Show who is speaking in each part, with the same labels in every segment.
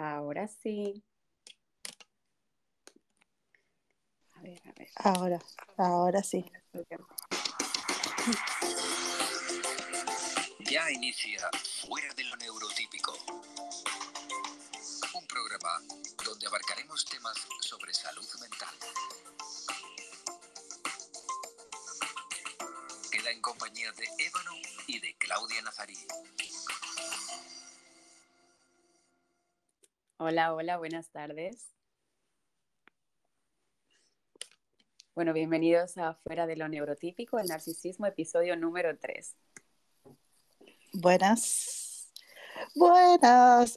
Speaker 1: Ahora sí. A ver, a ver.
Speaker 2: Ahora, ahora sí.
Speaker 3: Ya inicia Fuera de lo Neurotípico. Un programa donde abarcaremos temas sobre salud mental. Queda en compañía de Ébano y de Claudia Nazarí.
Speaker 1: Hola, hola, buenas tardes. Bueno, bienvenidos a Fuera de lo Neurotípico, el narcisismo, episodio número 3.
Speaker 2: Buenas. Buenas.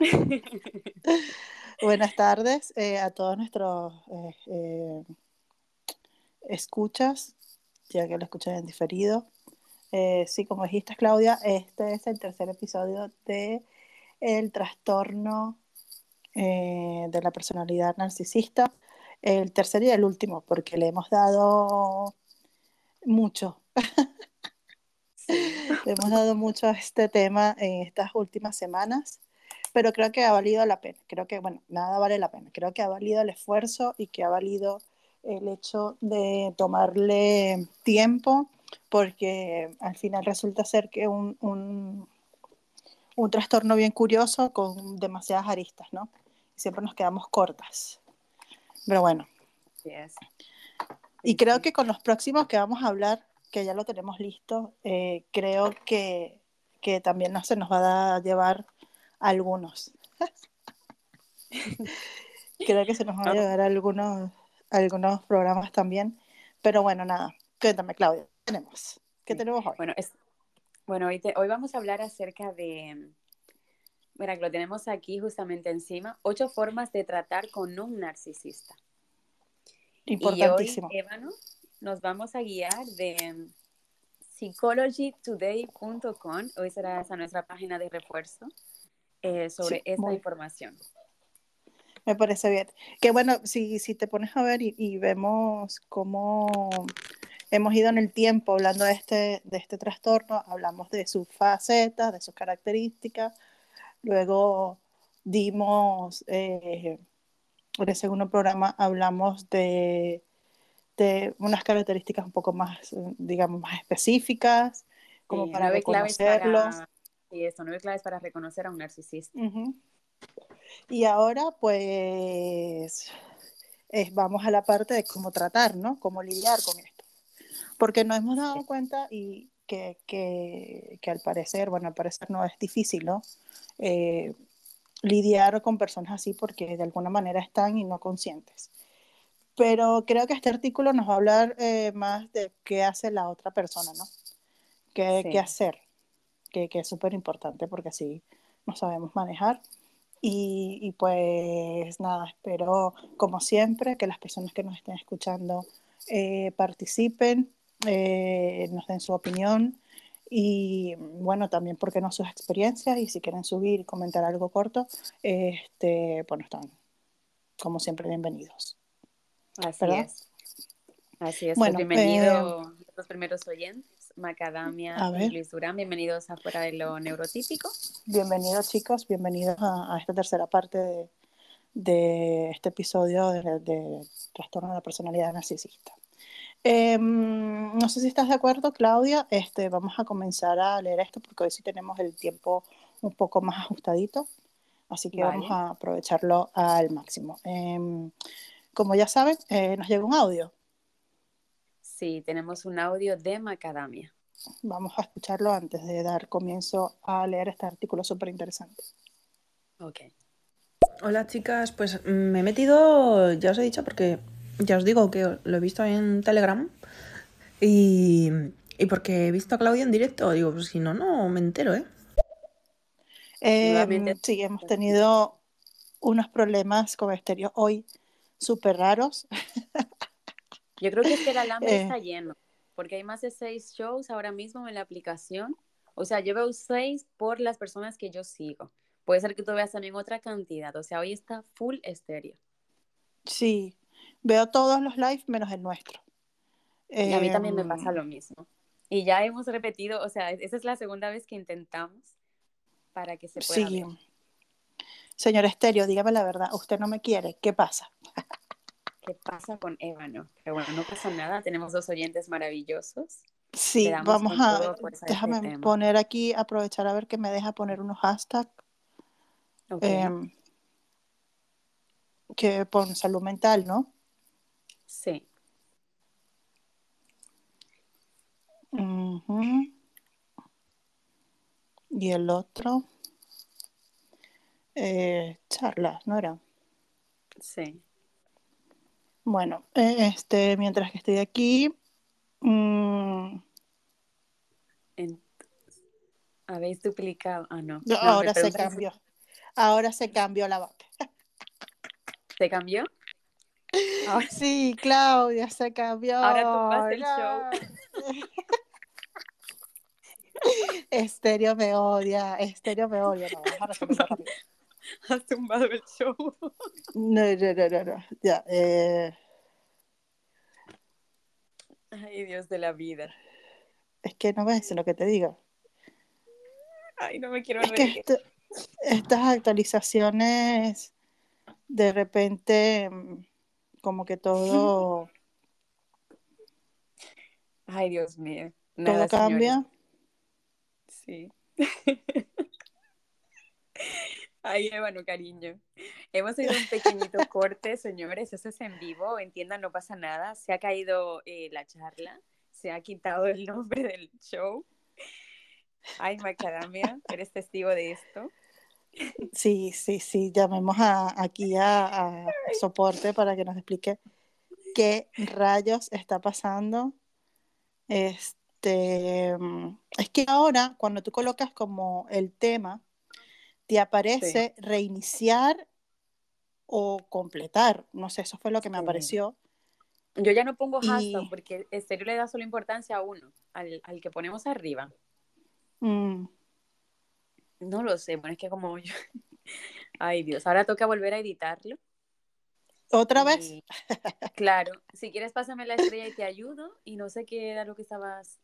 Speaker 2: Buenas tardes eh, a todos nuestros eh, eh, escuchas, ya que lo escuchan en diferido. Sí, como dijiste, Claudia, este es el tercer episodio de el trastorno eh, de la personalidad narcisista. El tercer y el último, porque le hemos dado mucho. le hemos dado mucho a este tema en estas últimas semanas, pero creo que ha valido la pena. Creo que, bueno, nada vale la pena. Creo que ha valido el esfuerzo y que ha valido el hecho de tomarle tiempo, porque al final resulta ser que un, un, un trastorno bien curioso con demasiadas aristas, ¿no? Siempre nos quedamos cortas. Pero bueno.
Speaker 1: Yes.
Speaker 2: Y creo que con los próximos que vamos a hablar, que ya lo tenemos listo, eh, creo que, que, también no se nos va a llevar algunos. creo que se nos van a llevar algunos, algunos programas también. Pero bueno, nada. Cuéntame, Claudia, ¿qué tenemos? ¿Qué tenemos hoy?
Speaker 1: Bueno, es, bueno hoy, te- hoy vamos a hablar acerca de, mira, que lo tenemos aquí justamente encima, ocho formas de tratar con un narcisista.
Speaker 2: Importantísimo.
Speaker 1: Y hoy, Ébano, nos vamos a guiar de psychologytoday.com, hoy será esa nuestra página de refuerzo, eh, sobre
Speaker 2: Sí,
Speaker 1: esta información.
Speaker 2: Me parece bien. Que bueno, si, si te pones a ver y, y vemos cómo hemos ido en el tiempo hablando de este, de este trastorno, hablamos de sus facetas, de sus características, luego dimos, eh, en el segundo programa hablamos de, de unas características un poco más, digamos, más específicas, como
Speaker 1: Sí,
Speaker 2: para reconocerlos.
Speaker 1: para, eso, nueve claves para reconocer a un narcisista.
Speaker 2: Ujú. Y ahora, pues, eh, vamos a la parte de cómo tratar, ¿no? Cómo lidiar con esto. Porque nos hemos dado cuenta y que, que, que al parecer, bueno, al parecer no es difícil, ¿no? Eh, lidiar con personas así porque de alguna manera están y no conscientes. Pero creo que este artículo nos va a hablar eh, más de qué hace la otra persona, ¿no? ¿Qué,
Speaker 1: Sí.
Speaker 2: qué hacer? Que, que es súper importante porque así nos sabemos manejar. Y, y pues nada, espero como siempre que las personas que nos estén escuchando eh, participen, eh, nos den su opinión y bueno, también porque no sus experiencias y si quieren subir y comentar algo corto, este, bueno, están como siempre bienvenidos.
Speaker 1: Así
Speaker 2: ¿Verdad?
Speaker 1: es. Así es.
Speaker 2: Bueno,
Speaker 1: pues bienvenido los primeros oyentes, Macadamia
Speaker 2: a
Speaker 1: y. Luis Durán. Bienvenidos a Fuera de lo Neurotípico.
Speaker 2: Bienvenidos chicos, bienvenidos a, a esta tercera parte de, de este episodio de, de trastorno de la personalidad narcisista. Eh, no sé si estás de acuerdo, Claudia. Este, vamos a comenzar a leer esto porque hoy sí tenemos el tiempo un poco más ajustadito, así que
Speaker 1: Vale.
Speaker 2: vamos a aprovecharlo al máximo. Eh, como ya saben, eh, nos llega un audio.
Speaker 1: Sí, tenemos un audio de Macadamia.
Speaker 2: Vamos a escucharlo antes de dar comienzo a leer este artículo súper interesante.
Speaker 1: Ok.
Speaker 4: Hola chicas, pues mm, me he metido, ya os he dicho, porque ya os digo que lo he visto en Telegram y, y porque he visto a Claudia en directo, digo, pues si no, no me entero, ¿eh?
Speaker 2: Eh,
Speaker 1: Nuevamente-
Speaker 2: sí, hemos tenido unos problemas con estéreo hoy súper raros.
Speaker 1: Yo creo que es que el alambre
Speaker 2: Eh.
Speaker 1: está lleno, porque hay más de seis shows ahora mismo en la aplicación. O sea, yo veo seis por las personas que yo sigo. Puede ser que tú veas también otra cantidad. O sea, hoy está full estéreo.
Speaker 2: Sí, veo todos los live menos el nuestro.
Speaker 1: Y a mí también me
Speaker 2: Em,
Speaker 1: pasa lo mismo. Y ya hemos repetido, o sea, esa es la segunda vez que intentamos para que se pueda
Speaker 2: Sí.
Speaker 1: ver.
Speaker 2: Señor Estéreo, dígame la verdad, usted no me quiere, ¿qué pasa?
Speaker 1: ¿Qué pasa con Ébano? Pero bueno, no pasa nada, tenemos dos oyentes maravillosos.
Speaker 2: Sí, vamos a,
Speaker 1: pues, este
Speaker 2: déjame poner aquí, aprovechar a ver que me deja poner unos hashtags
Speaker 1: Ok,
Speaker 2: em, que pon salud mental, ¿no?
Speaker 1: Sí,
Speaker 2: Ujú. Y el otro, eh, charlas, ¿no era?
Speaker 1: sí.
Speaker 2: Bueno, eh, este, mientras que estoy aquí, mm,
Speaker 1: En- Habéis duplicado. Ah, no.
Speaker 2: no,
Speaker 1: No, me
Speaker 2: ahora se cambió. Ahora se cambió la vaca.
Speaker 1: ¿Se cambió? Ahora,
Speaker 2: Sí, Claudia, se cambió.
Speaker 1: Ahora tumbaste el
Speaker 2: No.
Speaker 1: show.
Speaker 2: Estéreo me odia, Estéreo me odia. No, resolverlo rápido.
Speaker 1: has tumbado el show.
Speaker 2: No, no, no, no, no. Ya, eh,
Speaker 1: Ay, Dios de la vida.
Speaker 2: es que no ves lo que te digo.
Speaker 1: Ay, no me quiero
Speaker 2: Es que
Speaker 1: reír.
Speaker 2: estas actualizaciones, de repente, mm, como que todo,
Speaker 1: Ay, Dios mío.
Speaker 2: todo
Speaker 1: señores.
Speaker 2: cambia.
Speaker 1: Sí. Ay, bueno, cariño. Hemos tenido un pequeñito corte, señores. Eso es en vivo. Entiendan, no pasa nada. Se ha caído eh, la charla. Se ha quitado el nombre del show. Ay, Macadamia, eres testigo de esto.
Speaker 2: Sí, sí, sí, llamemos a, aquí a, a soporte para que nos explique qué rayos está pasando. Este, mm, es que ahora, cuando tú colocas como el tema, te aparece reiniciar o completar. No sé, eso fue lo que me
Speaker 1: Sí.
Speaker 2: apareció.
Speaker 1: Yo ya no pongo
Speaker 2: Y-
Speaker 1: hashtag porque en serio le da solo importancia a uno, al, al que ponemos arriba.
Speaker 2: Mm,
Speaker 1: No lo sé, bueno, es que como yo... Ay, Dios, ahora toca volver a editarlo.
Speaker 2: ¿Otra vez?
Speaker 1: Y, claro, si quieres pásame la estrella y te ayudo y no sé qué era lo que estabas...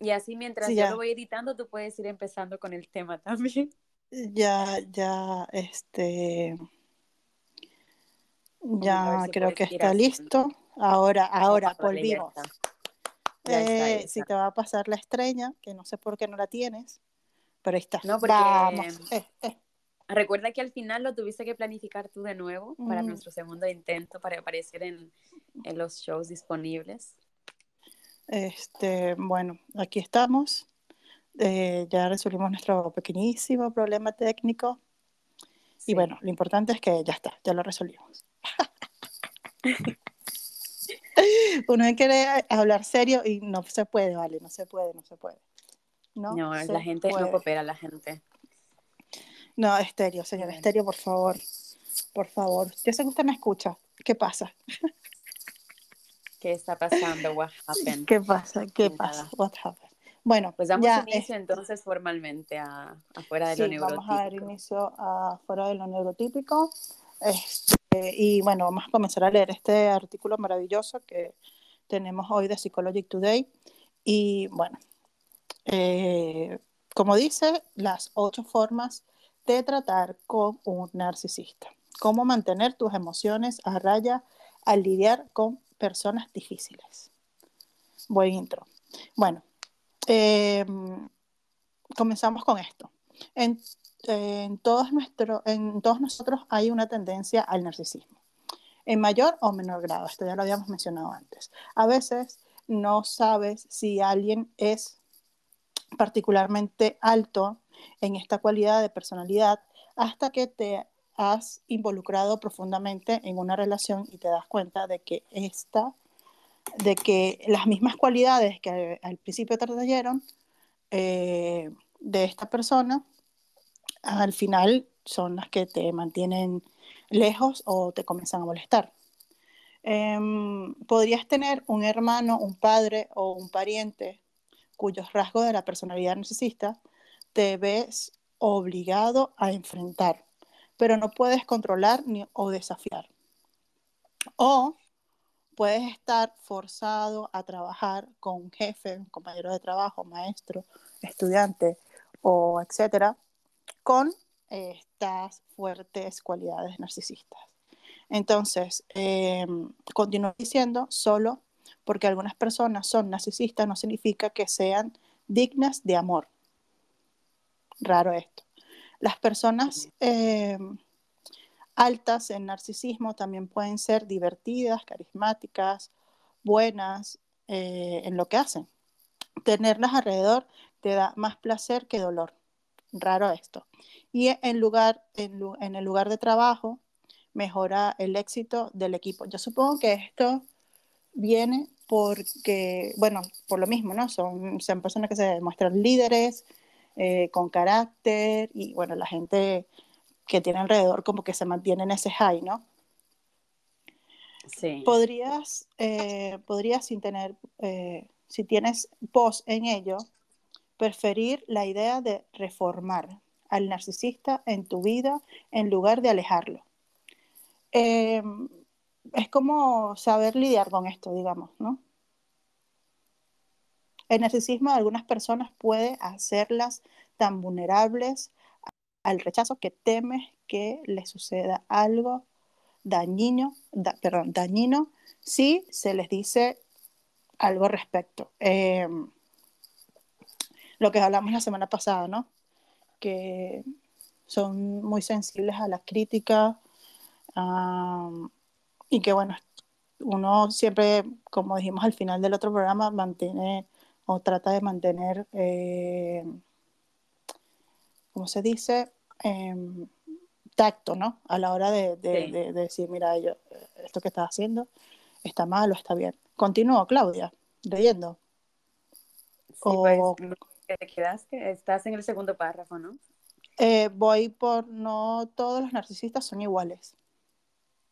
Speaker 1: Y así mientras
Speaker 2: Sí,
Speaker 1: yo lo voy editando, tú puedes ir empezando con el tema también.
Speaker 2: Ya, ya, este, ya
Speaker 1: si
Speaker 2: creo que está listo. Ahora, ahora, volvimos. Eh, si te va a pasar la estrella, que no sé por qué no la tienes, pero ahí está.
Speaker 1: No, porque-
Speaker 2: Vamos. Eh, eh.
Speaker 1: Recuerda que al final lo tuviste que planificar tú de nuevo para
Speaker 2: Mm.
Speaker 1: nuestro segundo intento para aparecer en, en los shows disponibles.
Speaker 2: Este, bueno, aquí estamos. Eh, ya resolvimos nuestro pequeñísimo problema técnico.
Speaker 1: Sí.
Speaker 2: Y bueno, lo importante es que ya está, ya lo resolvimos. Uno quiere hablar serio y no se puede, vale, no se puede, no se puede. No,
Speaker 1: No, la gente
Speaker 2: puede.
Speaker 1: no coopera, la gente.
Speaker 2: No, estéreo, señor
Speaker 1: Bueno.
Speaker 2: estéreo, por favor. Por favor. Yo sé que usted me escucha. ¿Qué pasa?
Speaker 1: ¿Qué está pasando? What happened?
Speaker 2: ¿Qué pasa? ¿Qué
Speaker 1: Nada.
Speaker 2: pasa? What happened? Bueno,
Speaker 1: Pues damos
Speaker 2: ya
Speaker 1: inicio
Speaker 2: es-
Speaker 1: entonces formalmente a, afuera de
Speaker 2: sí,
Speaker 1: lo
Speaker 2: vamos a dar
Speaker 1: neurotípico.
Speaker 2: inicio a fuera de lo neurotípico. Este, y bueno, vamos a comenzar a leer este artículo maravilloso que tenemos hoy de Psychologic Today. Y bueno, eh, como dice, las ocho formas de tratar con un narcisista. Cómo mantener tus emociones a raya al lidiar con personas difíciles. Buen intro. Bueno, eh, comenzamos con esto. En, todos en todos nosotros hay una tendencia al narcisismo, en mayor o menor grado, esto ya lo habíamos mencionado antes. A veces no sabes si alguien es particularmente alto en esta cualidad de personalidad hasta que te has involucrado profundamente en una relación y te das cuenta de que esta, de que las mismas cualidades que al principio te atrayeron eh, de esta persona, al final son las que te mantienen lejos o te comienzan a molestar. Eh, podrías tener un hermano, un padre o un pariente cuyos rasgos de la personalidad narcisista te ves obligado a enfrentar, pero no puedes controlar ni, o desafiar. O puedes estar forzado a trabajar con un jefe, un compañero de trabajo, maestro, estudiante o etcétera, con estas fuertes cualidades narcisistas. Entonces, eh, continúo diciendo, solo porque algunas personas son narcisistas no significa que sean dignas de amor. Raro esto. Las personas eh, altas en narcisismo también pueden ser divertidas, carismáticas, buenas eh, en lo que hacen. Tenerlas alrededor te da más placer que dolor. Raro esto. Y en, lugar, en, el lugar de trabajo mejora el éxito del equipo. Yo supongo que esto viene porque, bueno, por lo mismo, ¿no? Son, son personas que se demuestran líderes, eh, con carácter y, bueno, la gente que tiene alrededor como que se mantiene en ese high, ¿no?
Speaker 1: Sí.
Speaker 2: Podrías, eh, podrías sin tener, eh, si tienes pos en ello, preferir la idea de reformar al narcisista en tu vida en lugar de alejarlo. Es como saber lidiar con esto, digamos, ¿no? El narcisismo de algunas personas puede hacerlas tan vulnerables al rechazo que temes que le suceda algo dañino, perdón, dañino si se les dice algo respecto. Em, lo que hablamos la semana pasada, ¿no? Que son muy sensibles a la crítica y que, bueno, uno siempre, como dijimos al final del otro programa, mantiene o trata de mantener, eh, ¿cómo se dice? Em, tacto, ¿no? A la hora de, decir, mira, yo, esto que estás haciendo está mal o está bien. Continúo, Claudia, leyendo.
Speaker 1: Sí, o... pues, te quedaste, estás en el segundo párrafo, ¿no?
Speaker 2: Eh, voy por no todos los narcisistas son iguales.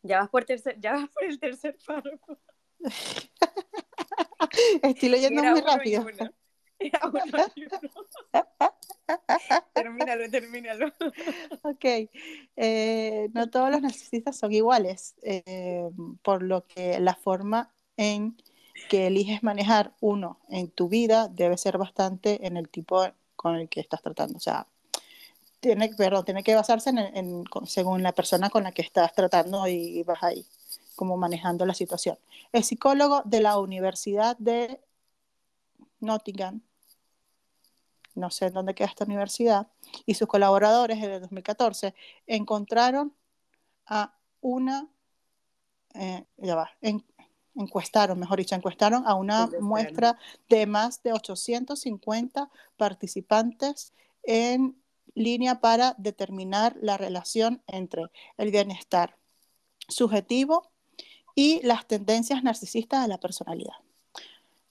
Speaker 1: Ya vas por, tercer, ya vas por el tercer párrafo.
Speaker 2: Estoy leyendo muy rápido.
Speaker 1: termínalo, termínalo.
Speaker 2: Ok. Eh, no todos los narcisistas son iguales, eh, por lo que la forma en que eliges manejar uno en tu vida debe ser bastante en el tipo con el que estás tratando. O sea, tiene, perdón, tiene que basarse en, según la persona con la que estás tratando y vas ahí, como manejando la situación. El psicólogo de la Universidad de Nottingham, no sé en dónde queda esta universidad, y sus colaboradores en el 2014 encontraron a una, eh, ya va, encuestaron, mejor dicho, encuestaron a una muestra de más de 850 participantes en línea para determinar la relación entre el bienestar subjetivo y las tendencias narcisistas de la personalidad.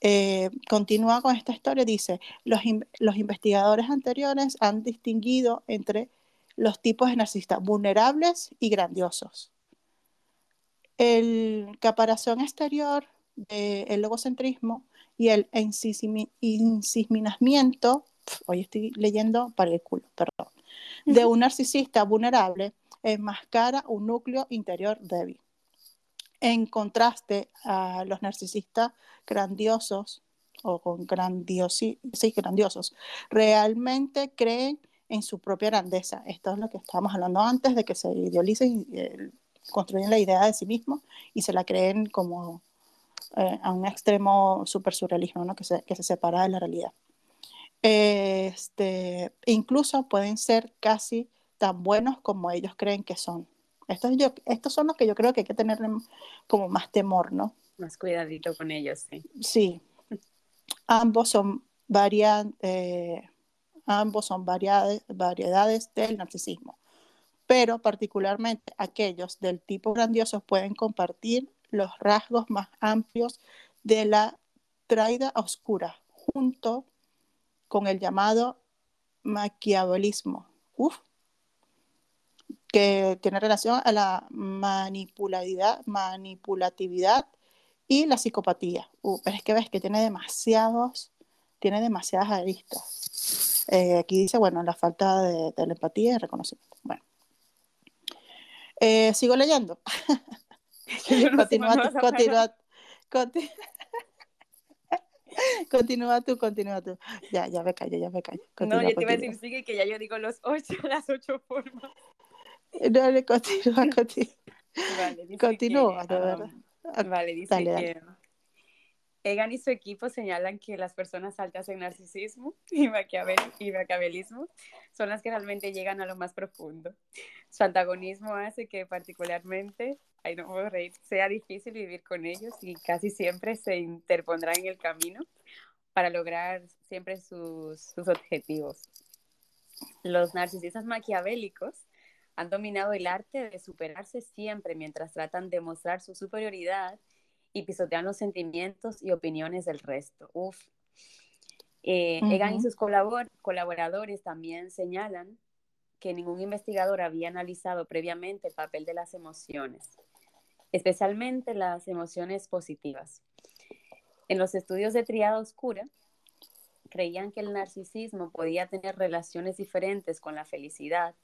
Speaker 2: Eh, continúa con esta historia, dice, los, los, investigadores anteriores han distinguido entre los tipos de narcisistas vulnerables y grandiosos. El caparazón exterior del logocentrismo y el insiminamiento, hoy estoy leyendo para el culo, perdón, de un narcisista vulnerable enmascara un núcleo interior débil en contraste a los narcisistas grandiosos o con grandiosi sí, grandiosos, realmente creen en su propia grandeza. Esto es lo que estábamos hablando antes de que se idealicen y eh, construyen la idea de sí mismos y se la creen como eh, a un extremo super surrealismo, ¿no? que, se, que se separa de la realidad. Este, incluso pueden ser casi tan buenos como ellos creen que son. Estos, yo, estos son los que yo creo que hay que tener como más temor, ¿no?
Speaker 1: Más cuidadito con ellos, sí.
Speaker 2: Sí. Ambos son, varian, eh, ambos son variedades, variedades del narcisismo, pero particularmente aquellos del tipo grandioso pueden compartir los rasgos más amplios de la traida oscura, junto con el llamado maquiavelismo. Uf, que tiene relación a la manipulatividad, manipulatividad y la psicopatía. Uh, pero es que ves que tiene demasiados, tiene demasiadas aristas. Eh, aquí dice, bueno, la falta de, la empatía y reconocimiento. Bueno. Eh, sigo leyendo. Continúa tú, continúa tú. Ya, ya me callo, ya me callo.
Speaker 1: no,
Speaker 2: Continúa,
Speaker 1: yo te iba a
Speaker 2: continúa.
Speaker 1: decir, sigue que ya yo digo los ocho, las ocho formas.
Speaker 2: Dale, continúa, continúa.
Speaker 1: Vale, dice
Speaker 2: Continúa,
Speaker 1: que,
Speaker 2: de verdad.
Speaker 1: um, Vale, dice
Speaker 2: dale, dale.
Speaker 1: que Egan y su equipo señalan que las personas altas en narcisismo y, maquiavel- y maquiavelismo son las que realmente llegan a lo más profundo. Su antagonismo hace que particularmente, ay no puedo reír, sea difícil vivir con ellos y casi siempre se interpondrán en el camino para lograr siempre sus, sus objetivos. Los narcisistas maquiavélicos han dominado el arte de superarse siempre mientras tratan de mostrar su superioridad y pisotean los sentimientos y opiniones del resto. Uf. Eh, Egan y sus colabor- colaboradores también señalan que ningún investigador había analizado previamente el papel de las emociones, especialmente las emociones positivas. En los estudios de triada oscura, creían que el narcisismo podía tener relaciones diferentes con la felicidad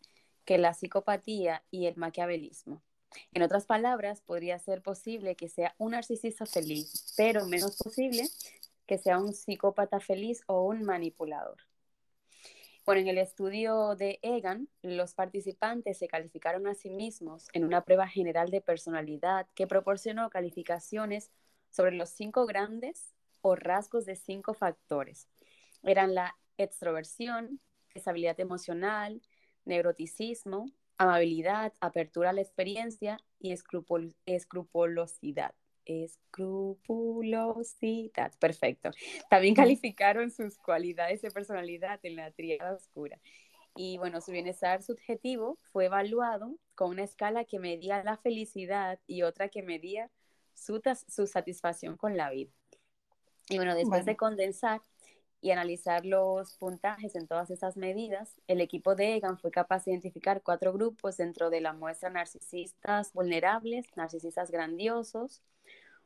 Speaker 1: que la psicopatía y el maquiavelismo. En otras palabras, podría ser posible que sea un narcisista feliz, pero menos posible que sea un psicópata feliz o un manipulador. Bueno, en el estudio de Egan, los participantes se calificaron a sí mismos en una prueba general de personalidad que proporcionó calificaciones sobre los cinco grandes o rasgos de cinco factores. Eran la extroversión, estabilidad emocional, neuroticismo, amabilidad, apertura a la experiencia y escrupul- escrupulosidad. Escrupulosidad, perfecto. También calificaron sus cualidades de personalidad en la tríada oscura. Y bueno, su bienestar subjetivo fue evaluado con una escala que medía la felicidad y otra que medía su, su satisfacción con la vida. Y bueno, después
Speaker 2: Bueno.
Speaker 1: de condensar y analizar los puntajes en todas esas medidas, el equipo de Egan fue capaz de identificar cuatro grupos dentro de la muestra narcisistas vulnerables, narcisistas grandiosos,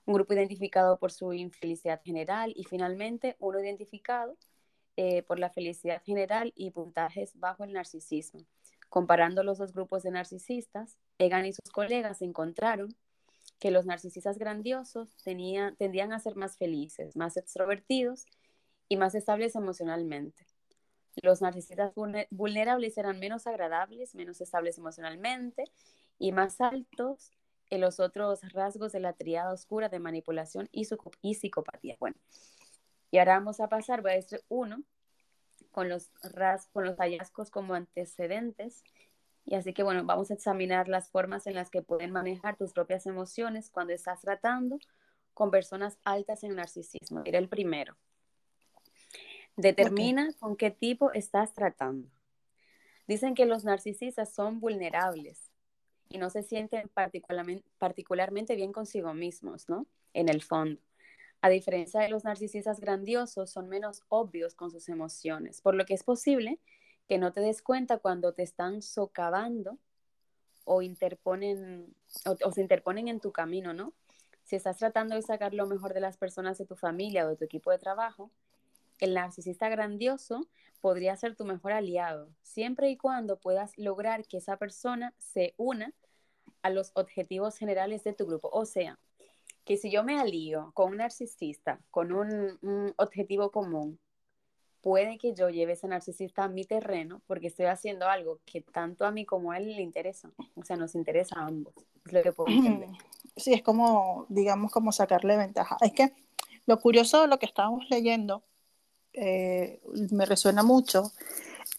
Speaker 1: un grupo identificado por su infelicidad general y finalmente uno identificado eh, por la felicidad general y puntajes bajo el narcisismo. Comparando los dos grupos de narcisistas, Egan y sus colegas encontraron que los narcisistas grandiosos tenían, tendían a ser más felices, más extrovertidos y más estables emocionalmente. Los narcisistas vulne- vulnerables eran menos agradables, menos estables emocionalmente y más altos en los otros rasgos de la triada oscura de manipulación y, y psicopatía. Bueno, y ahora vamos a pasar, voy a decir uno, con los, ras- con los hallazgos como antecedentes. Y así que bueno, vamos a examinar las formas en las que pueden manejar tus propias emociones cuando estás tratando con personas altas en narcisismo. Mira el primero. Determina con qué tipo estás tratando. Dicen que los narcisistas son vulnerables y no se sienten particularmente, bien consigo mismos, ¿no? En el fondo. A diferencia de los narcisistas grandiosos, son menos obvios con sus emociones, por lo que es posible que no te des cuenta cuando te están socavando o, o se interponen en tu camino, ¿no? Si estás tratando de sacar lo mejor de las personas de tu familia o de tu equipo de trabajo, el narcisista grandioso podría ser tu mejor aliado, siempre y cuando puedas lograr que esa persona se una a los objetivos generales de tu grupo. O sea, que si yo me alío con un narcisista, con un, objetivo común, puede que yo lleve ese narcisista a mi terreno porque estoy haciendo algo que tanto a mí como a él le interesa. O sea, nos interesa a ambos. Es lo que puedo.
Speaker 2: Sí, es como, digamos, como sacarle ventaja. Es que lo curioso de lo que estábamos leyendo eh, me resuena mucho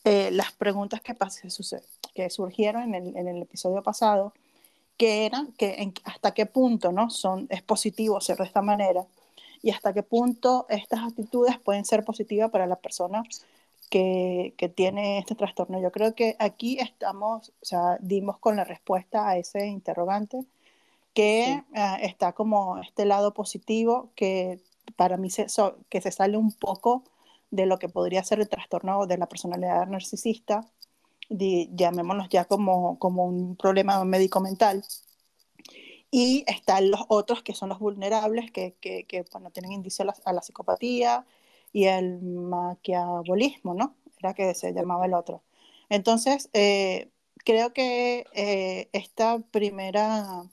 Speaker 2: eh, las preguntas que, que surgieron en el, en el episodio pasado, que eran que en- hasta qué punto ¿no? Son, es positivo ser de esta manera y hasta qué punto estas actitudes pueden ser positivas para la persona que, que tiene este trastorno. Yo creo que aquí estamos, o sea, dimos con la respuesta a ese interrogante, que
Speaker 1: Sí.
Speaker 2: ah, está como este lado positivo que para mí se, so- que se sale un poco de lo que podría ser el trastorno de la personalidad narcisista, llamémoslos ya como, como un problema médico-mental. Y están los otros que son los vulnerables, que, que, bueno, tienen la, a la psicopatía y el maquiabolismo, ¿no? Era que se llamaba el otro. Entonces, eh, creo que eh, esta primera,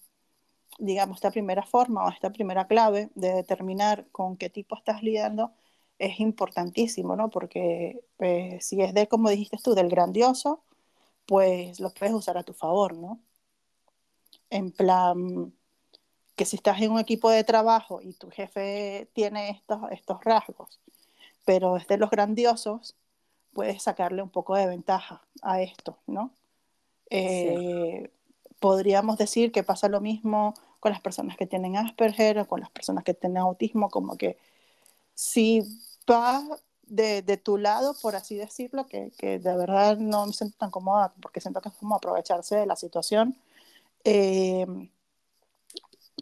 Speaker 2: digamos, esta primera forma o esta primera clave de determinar con qué tipo estás lidiando es importantísimo, ¿no? Porque eh, si es de, como dijiste tú, del grandioso, pues lo puedes usar a tu favor, ¿no? En plan, que si estás en un equipo de trabajo y tu jefe tiene estos, estos rasgos, pero es de los grandiosos, puedes sacarle un poco de ventaja a esto, ¿no? Eh, podríamos decir que pasa lo mismo con las personas que tienen Asperger o con las personas que tienen autismo, como que si de, de tu lado, por así decirlo, que, que, de verdad no me siento tan cómoda porque siento que es como aprovecharse de la situación, eh,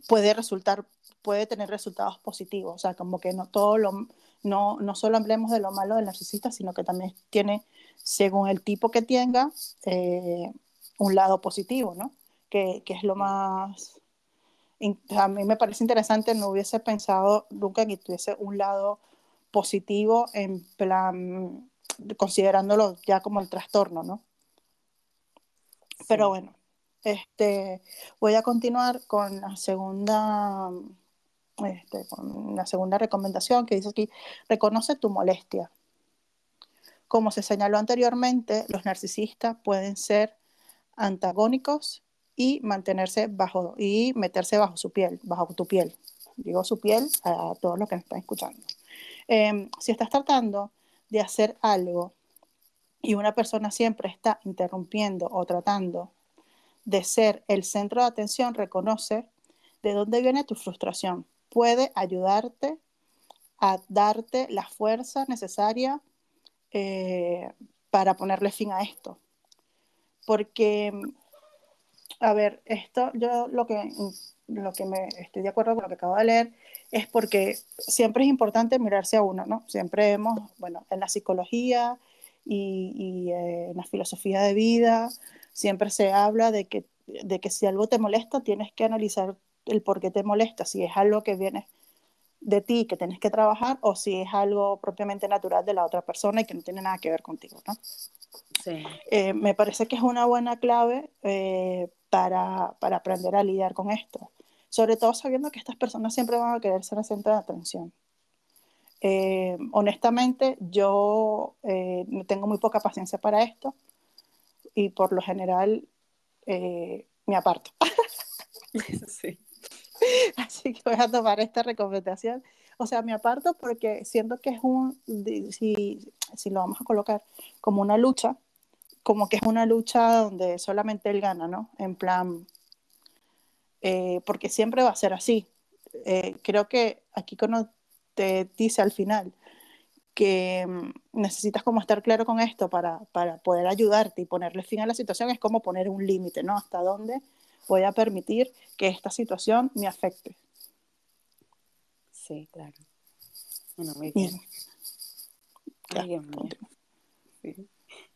Speaker 2: puede resultar, puede tener resultados positivos, o sea, como que no todo lo, no, no solo hablemos de lo malo del narcisista, sino que también tiene, según el tipo que tenga, eh, un lado positivo, ¿no? Que, que es lo más... A mí me parece interesante, no hubiese pensado nunca que tuviese un lado positivo en plan, considerándolo ya como el trastorno, ¿no? Pero bueno, este, voy a continuar con la segunda, este, con la segunda recomendación que dice aquí, reconoce tu molestia. Como se señaló anteriormente, los narcisistas pueden ser antagónicos y mantenerse bajo y meterse bajo su piel, bajo tu piel. Digo su piel a todos los que me están escuchando. Eh, si estás tratando de hacer algo y una persona siempre está interrumpiendo o tratando de ser el centro de atención, reconoce de dónde viene tu frustración. Puede ayudarte a darte la fuerza necesaria eh, para ponerle fin a esto. Porque, a ver, esto yo lo que, lo que me estoy de acuerdo con lo que acabo de leer es porque siempre es importante mirarse a uno, ¿no? Siempre hemos, bueno, en la psicología y, y eh, en la filosofía de vida, siempre se habla de que, de que si algo te molesta, tienes que analizar el por qué te molesta, si es algo que viene de ti que tienes que trabajar o si es algo propiamente natural de la otra persona y que no tiene nada que ver contigo, ¿no? Sí. Eh, me parece que es una buena clave eh, para, para aprender a lidiar con esto sobre todo sabiendo que estas personas siempre van a querer ser el centro de atención. Eh, honestamente, yo eh, tengo muy poca paciencia para esto y por lo general eh, me aparto. sí. Así que voy a tomar esta recomendación. O sea, me aparto porque siento que es un, si, si lo vamos a colocar como una lucha, como que es una lucha donde solamente él gana, ¿no? En plan, eh, porque siempre va a ser así. Eh, creo que aquí cuando te dice al final que mm, necesitas como estar claro con esto para, para, poder ayudarte y ponerle fin a la situación, es como poner un límite, ¿no? Hasta dónde voy a permitir que esta situación me afecte.
Speaker 1: Sí, claro. Bueno, muy bien.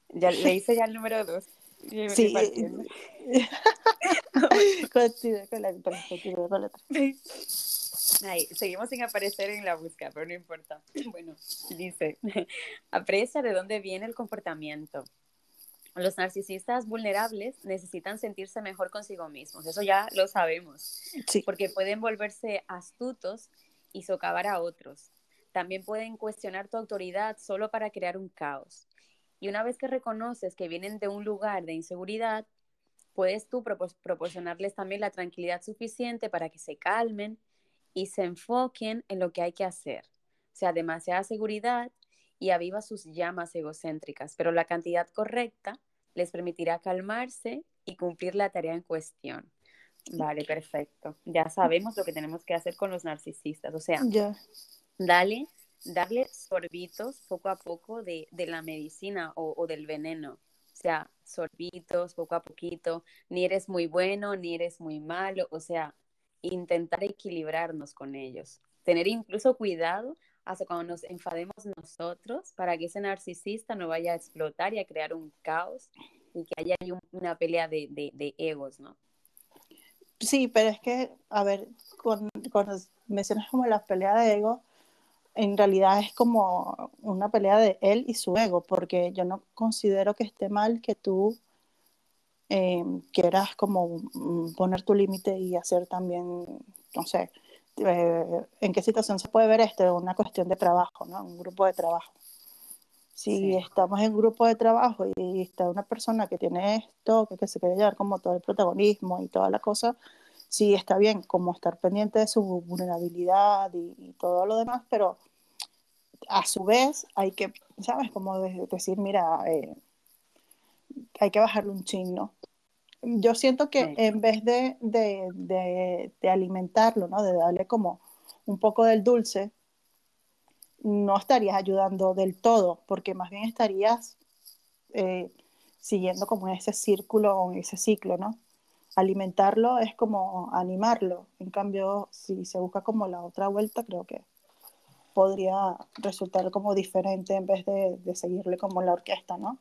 Speaker 1: Ya le hice ya el número dos. Sí. seguimos sin aparecer en la búsqueda, pero no importa. Bueno, dice, aprecia de dónde viene el comportamiento. Los narcisistas vulnerables necesitan sentirse mejor consigo mismos, eso ya lo sabemos, porque pueden volverse astutos y socavar a otros. También pueden cuestionar tu autoridad solo para crear un caos. Y una vez que reconoces que vienen de un lugar de inseguridad, puedes tú proporcionarles también la tranquilidad suficiente para que se calmen y se enfoquen en lo que hay que hacer. O sea, demasiada seguridad y aviva sus llamas egocéntricas, pero la cantidad correcta les permitirá calmarse y cumplir la tarea en cuestión. Vale, perfecto. Ya sabemos lo que tenemos que hacer con los narcisistas. O sea, dale darle sorbitos poco a poco de, la medicina o, del veneno. Sea, sorbitos poco a poquito, ni eres muy bueno, ni eres muy malo, o sea, intentar equilibrarnos con ellos. Tener incluso cuidado hasta cuando nos enfademos nosotros para que ese narcisista no vaya a explotar y a crear un caos y que haya una pelea de, de, egos, ¿no?
Speaker 2: Sí, pero es que, a ver, cuando, cuando mencionas como la pelea de egos, en realidad es como una pelea de él y su ego, porque yo no considero que esté mal que tú eh, quieras como poner tu límite y hacer también, no sé, eh, ¿en qué situación se puede ver esto? Una cuestión de trabajo, ¿no? Un grupo de trabajo. Si
Speaker 1: Sí.
Speaker 2: estamos en grupo de trabajo y está una persona que tiene esto, que, que se quiere llevar como todo el protagonismo y toda la cosa, sí está bien como estar pendiente de su vulnerabilidad y, y todo lo demás, pero a su vez hay que, ¿sabes? Como de- decir, mira, eh, hay que bajarle un chin, ¿no? Yo siento que
Speaker 1: Sí.
Speaker 2: en vez de, de, de, de alimentarlo, ¿no? De darle como un poco del dulce, no estarías ayudando del todo, porque más bien estarías eh, siguiendo como ese círculo o ese ciclo, ¿no? Alimentarlo es como animarlo. En cambio, si se busca como la otra vuelta, creo que podría resultar como diferente en vez de, de seguirle como la orquesta, ¿no?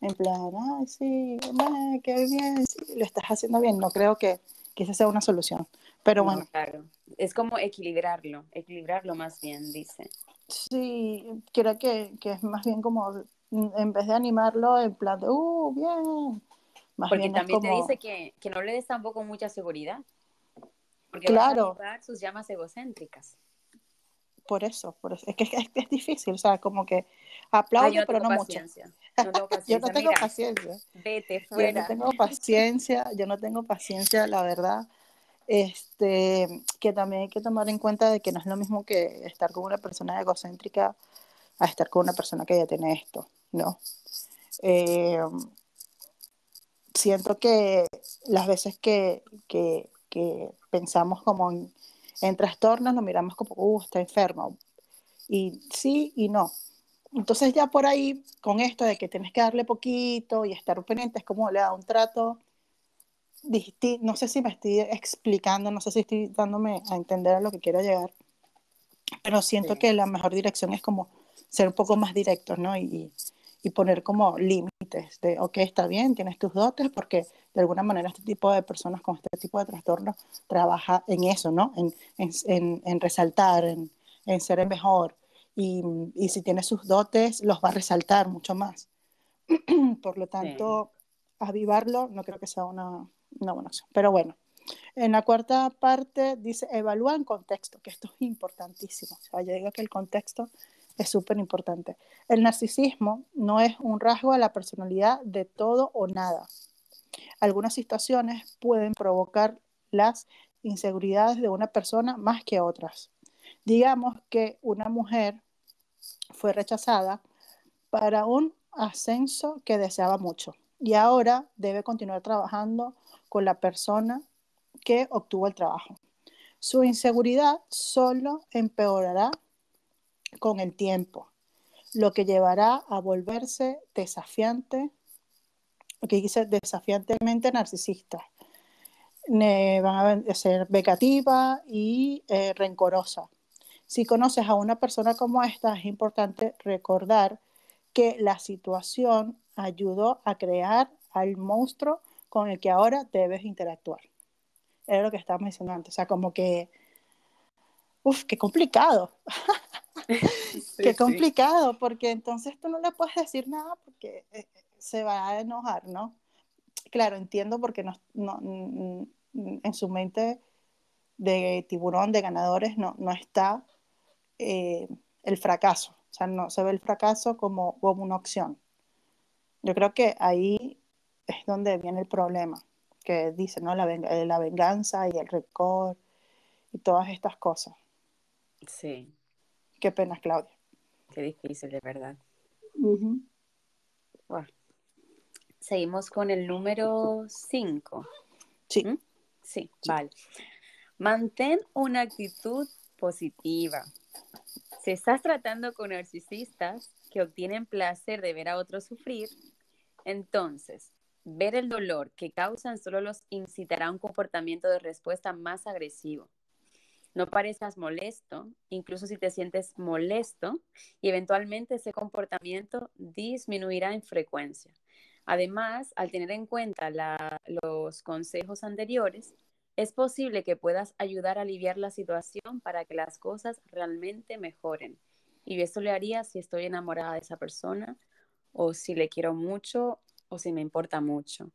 Speaker 2: En plan, ay, sí, bueno, qué bien, sí, lo estás haciendo bien. No creo que, que esa sea una solución. Pero
Speaker 1: No,
Speaker 2: bueno,
Speaker 1: claro. Es como equilibrarlo, equilibrarlo más bien, dice.
Speaker 2: sí, creo que, que es más bien como, en vez de animarlo, en plan de, uh, bien. Más
Speaker 1: Porque
Speaker 2: bien
Speaker 1: también te
Speaker 2: como,
Speaker 1: dice que, que no le des tampoco mucha seguridad. Porque vas a
Speaker 2: claro,
Speaker 1: sus llamas egocéntricas.
Speaker 2: Por eso, por eso. Es que es, es, es difícil, o sea, como que aplaudo,
Speaker 1: no
Speaker 2: pero no mucho.
Speaker 1: No tengo
Speaker 2: Yo no tengo
Speaker 1: Mira,
Speaker 2: paciencia.
Speaker 1: vete
Speaker 2: Yo no
Speaker 1: fuera.
Speaker 2: tengo paciencia, yo no tengo paciencia, la verdad. Este, que también hay que tomar en cuenta de que no es lo mismo que estar con una persona egocéntrica a estar con una persona que ya tiene esto, ¿no? Eh, siento que las veces que, que, que pensamos como en, en, trastornos, nos miramos como, uh, está enfermo. Y sí y no. Entonces ya por ahí, con esto de que tienes que darle poquito y estar pendiente, es como le da un trato no sé si me estoy explicando, no sé si estoy dándome a entender a lo que quiero llegar, pero siento
Speaker 1: Sí.
Speaker 2: que la mejor dirección es como ser un poco más directos, ¿no? Y, y poner como límites de, ok, está bien, tienes tus dotes, porque de alguna manera este tipo de personas con este tipo de trastornos trabaja en eso, ¿no? En, en, en, en resaltar, en, en, ser el mejor. Y, y, si tiene sus dotes, los va a resaltar mucho más. Por lo tanto, sí. avivarlo no creo que sea una, una buena opción. Pero bueno, en la cuarta parte dice evalúa en contexto, que esto es importantísimo. O sea, yo digo que el contexto es súper importante. El narcisismo no es un rasgo de la personalidad de todo o nada. Algunas situaciones pueden provocar las inseguridades de una persona más que otras. Digamos que una mujer fue rechazada para un ascenso que deseaba mucho y ahora debe continuar trabajando con la persona que obtuvo el trabajo. Su inseguridad solo empeorará con el tiempo, lo que llevará a volverse desafiante, lo que dice desafiantemente narcisista. Van a ser vegativa y eh, rencorosa. Si conoces a una persona como esta, es importante recordar que la situación ayudó a crear al monstruo con el que ahora debes interactuar. Era lo que estábamos diciendo antes. O sea, como que, uff, qué complicado. sí, qué complicado, sí. porque entonces tú no le puedes decir nada porque eh, se va a enojar, ¿no? Claro, entiendo porque no, no, en su mente de tiburón, de ganadores, no, no está eh, el fracaso. O sea, no se ve el fracaso como, como una opción. Yo creo que ahí es donde viene el problema, que dice, ¿no? La, la venganza y el rencor y todas estas cosas.
Speaker 1: Sí.
Speaker 2: Qué pena, Claudia.
Speaker 1: Qué difícil, de verdad.
Speaker 2: Uh -huh.
Speaker 1: wow. Seguimos con el número 5.
Speaker 2: Sí.
Speaker 1: ¿Mm? sí. Sí, vale. Mantén una actitud positiva. Si estás tratando con narcisistas que obtienen placer de ver a otros sufrir, entonces ver el dolor que causan solo los incitará a un comportamiento de respuesta más agresivo. No parezcas molesto, incluso si te sientes molesto, y eventualmente ese comportamiento disminuirá en frecuencia. Además, al tener en cuenta la, los consejos anteriores, es posible que puedas ayudar a aliviar la situación para que las cosas realmente mejoren. Y esto le haría si estoy enamorada de esa persona, o si le quiero mucho, o si me importa mucho.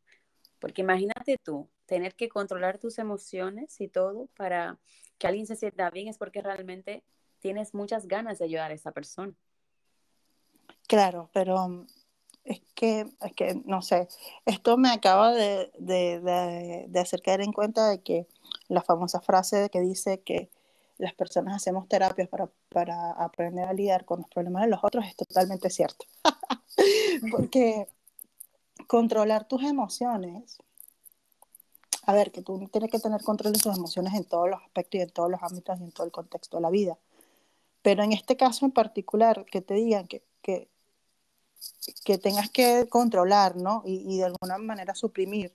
Speaker 1: Porque imagínate tú, tener que controlar tus emociones y todo para que alguien se sienta bien es porque realmente tienes muchas ganas de ayudar a esa persona.
Speaker 2: Claro, pero mm, es que, es que no sé, esto me acaba de, de, de, de hacer caer en cuenta de que la famosa frase que dice que las personas hacemos terapias para, para aprender a lidiar con los problemas de los otros es totalmente cierto. Porque controlar tus emociones, a ver, que tú tienes que tener control de tus emociones en todos los aspectos y en todos los ámbitos y en todo el contexto de la vida. Pero en este caso en particular, que te digan que, que, que tengas que controlar, ¿no? Y, y de alguna manera suprimir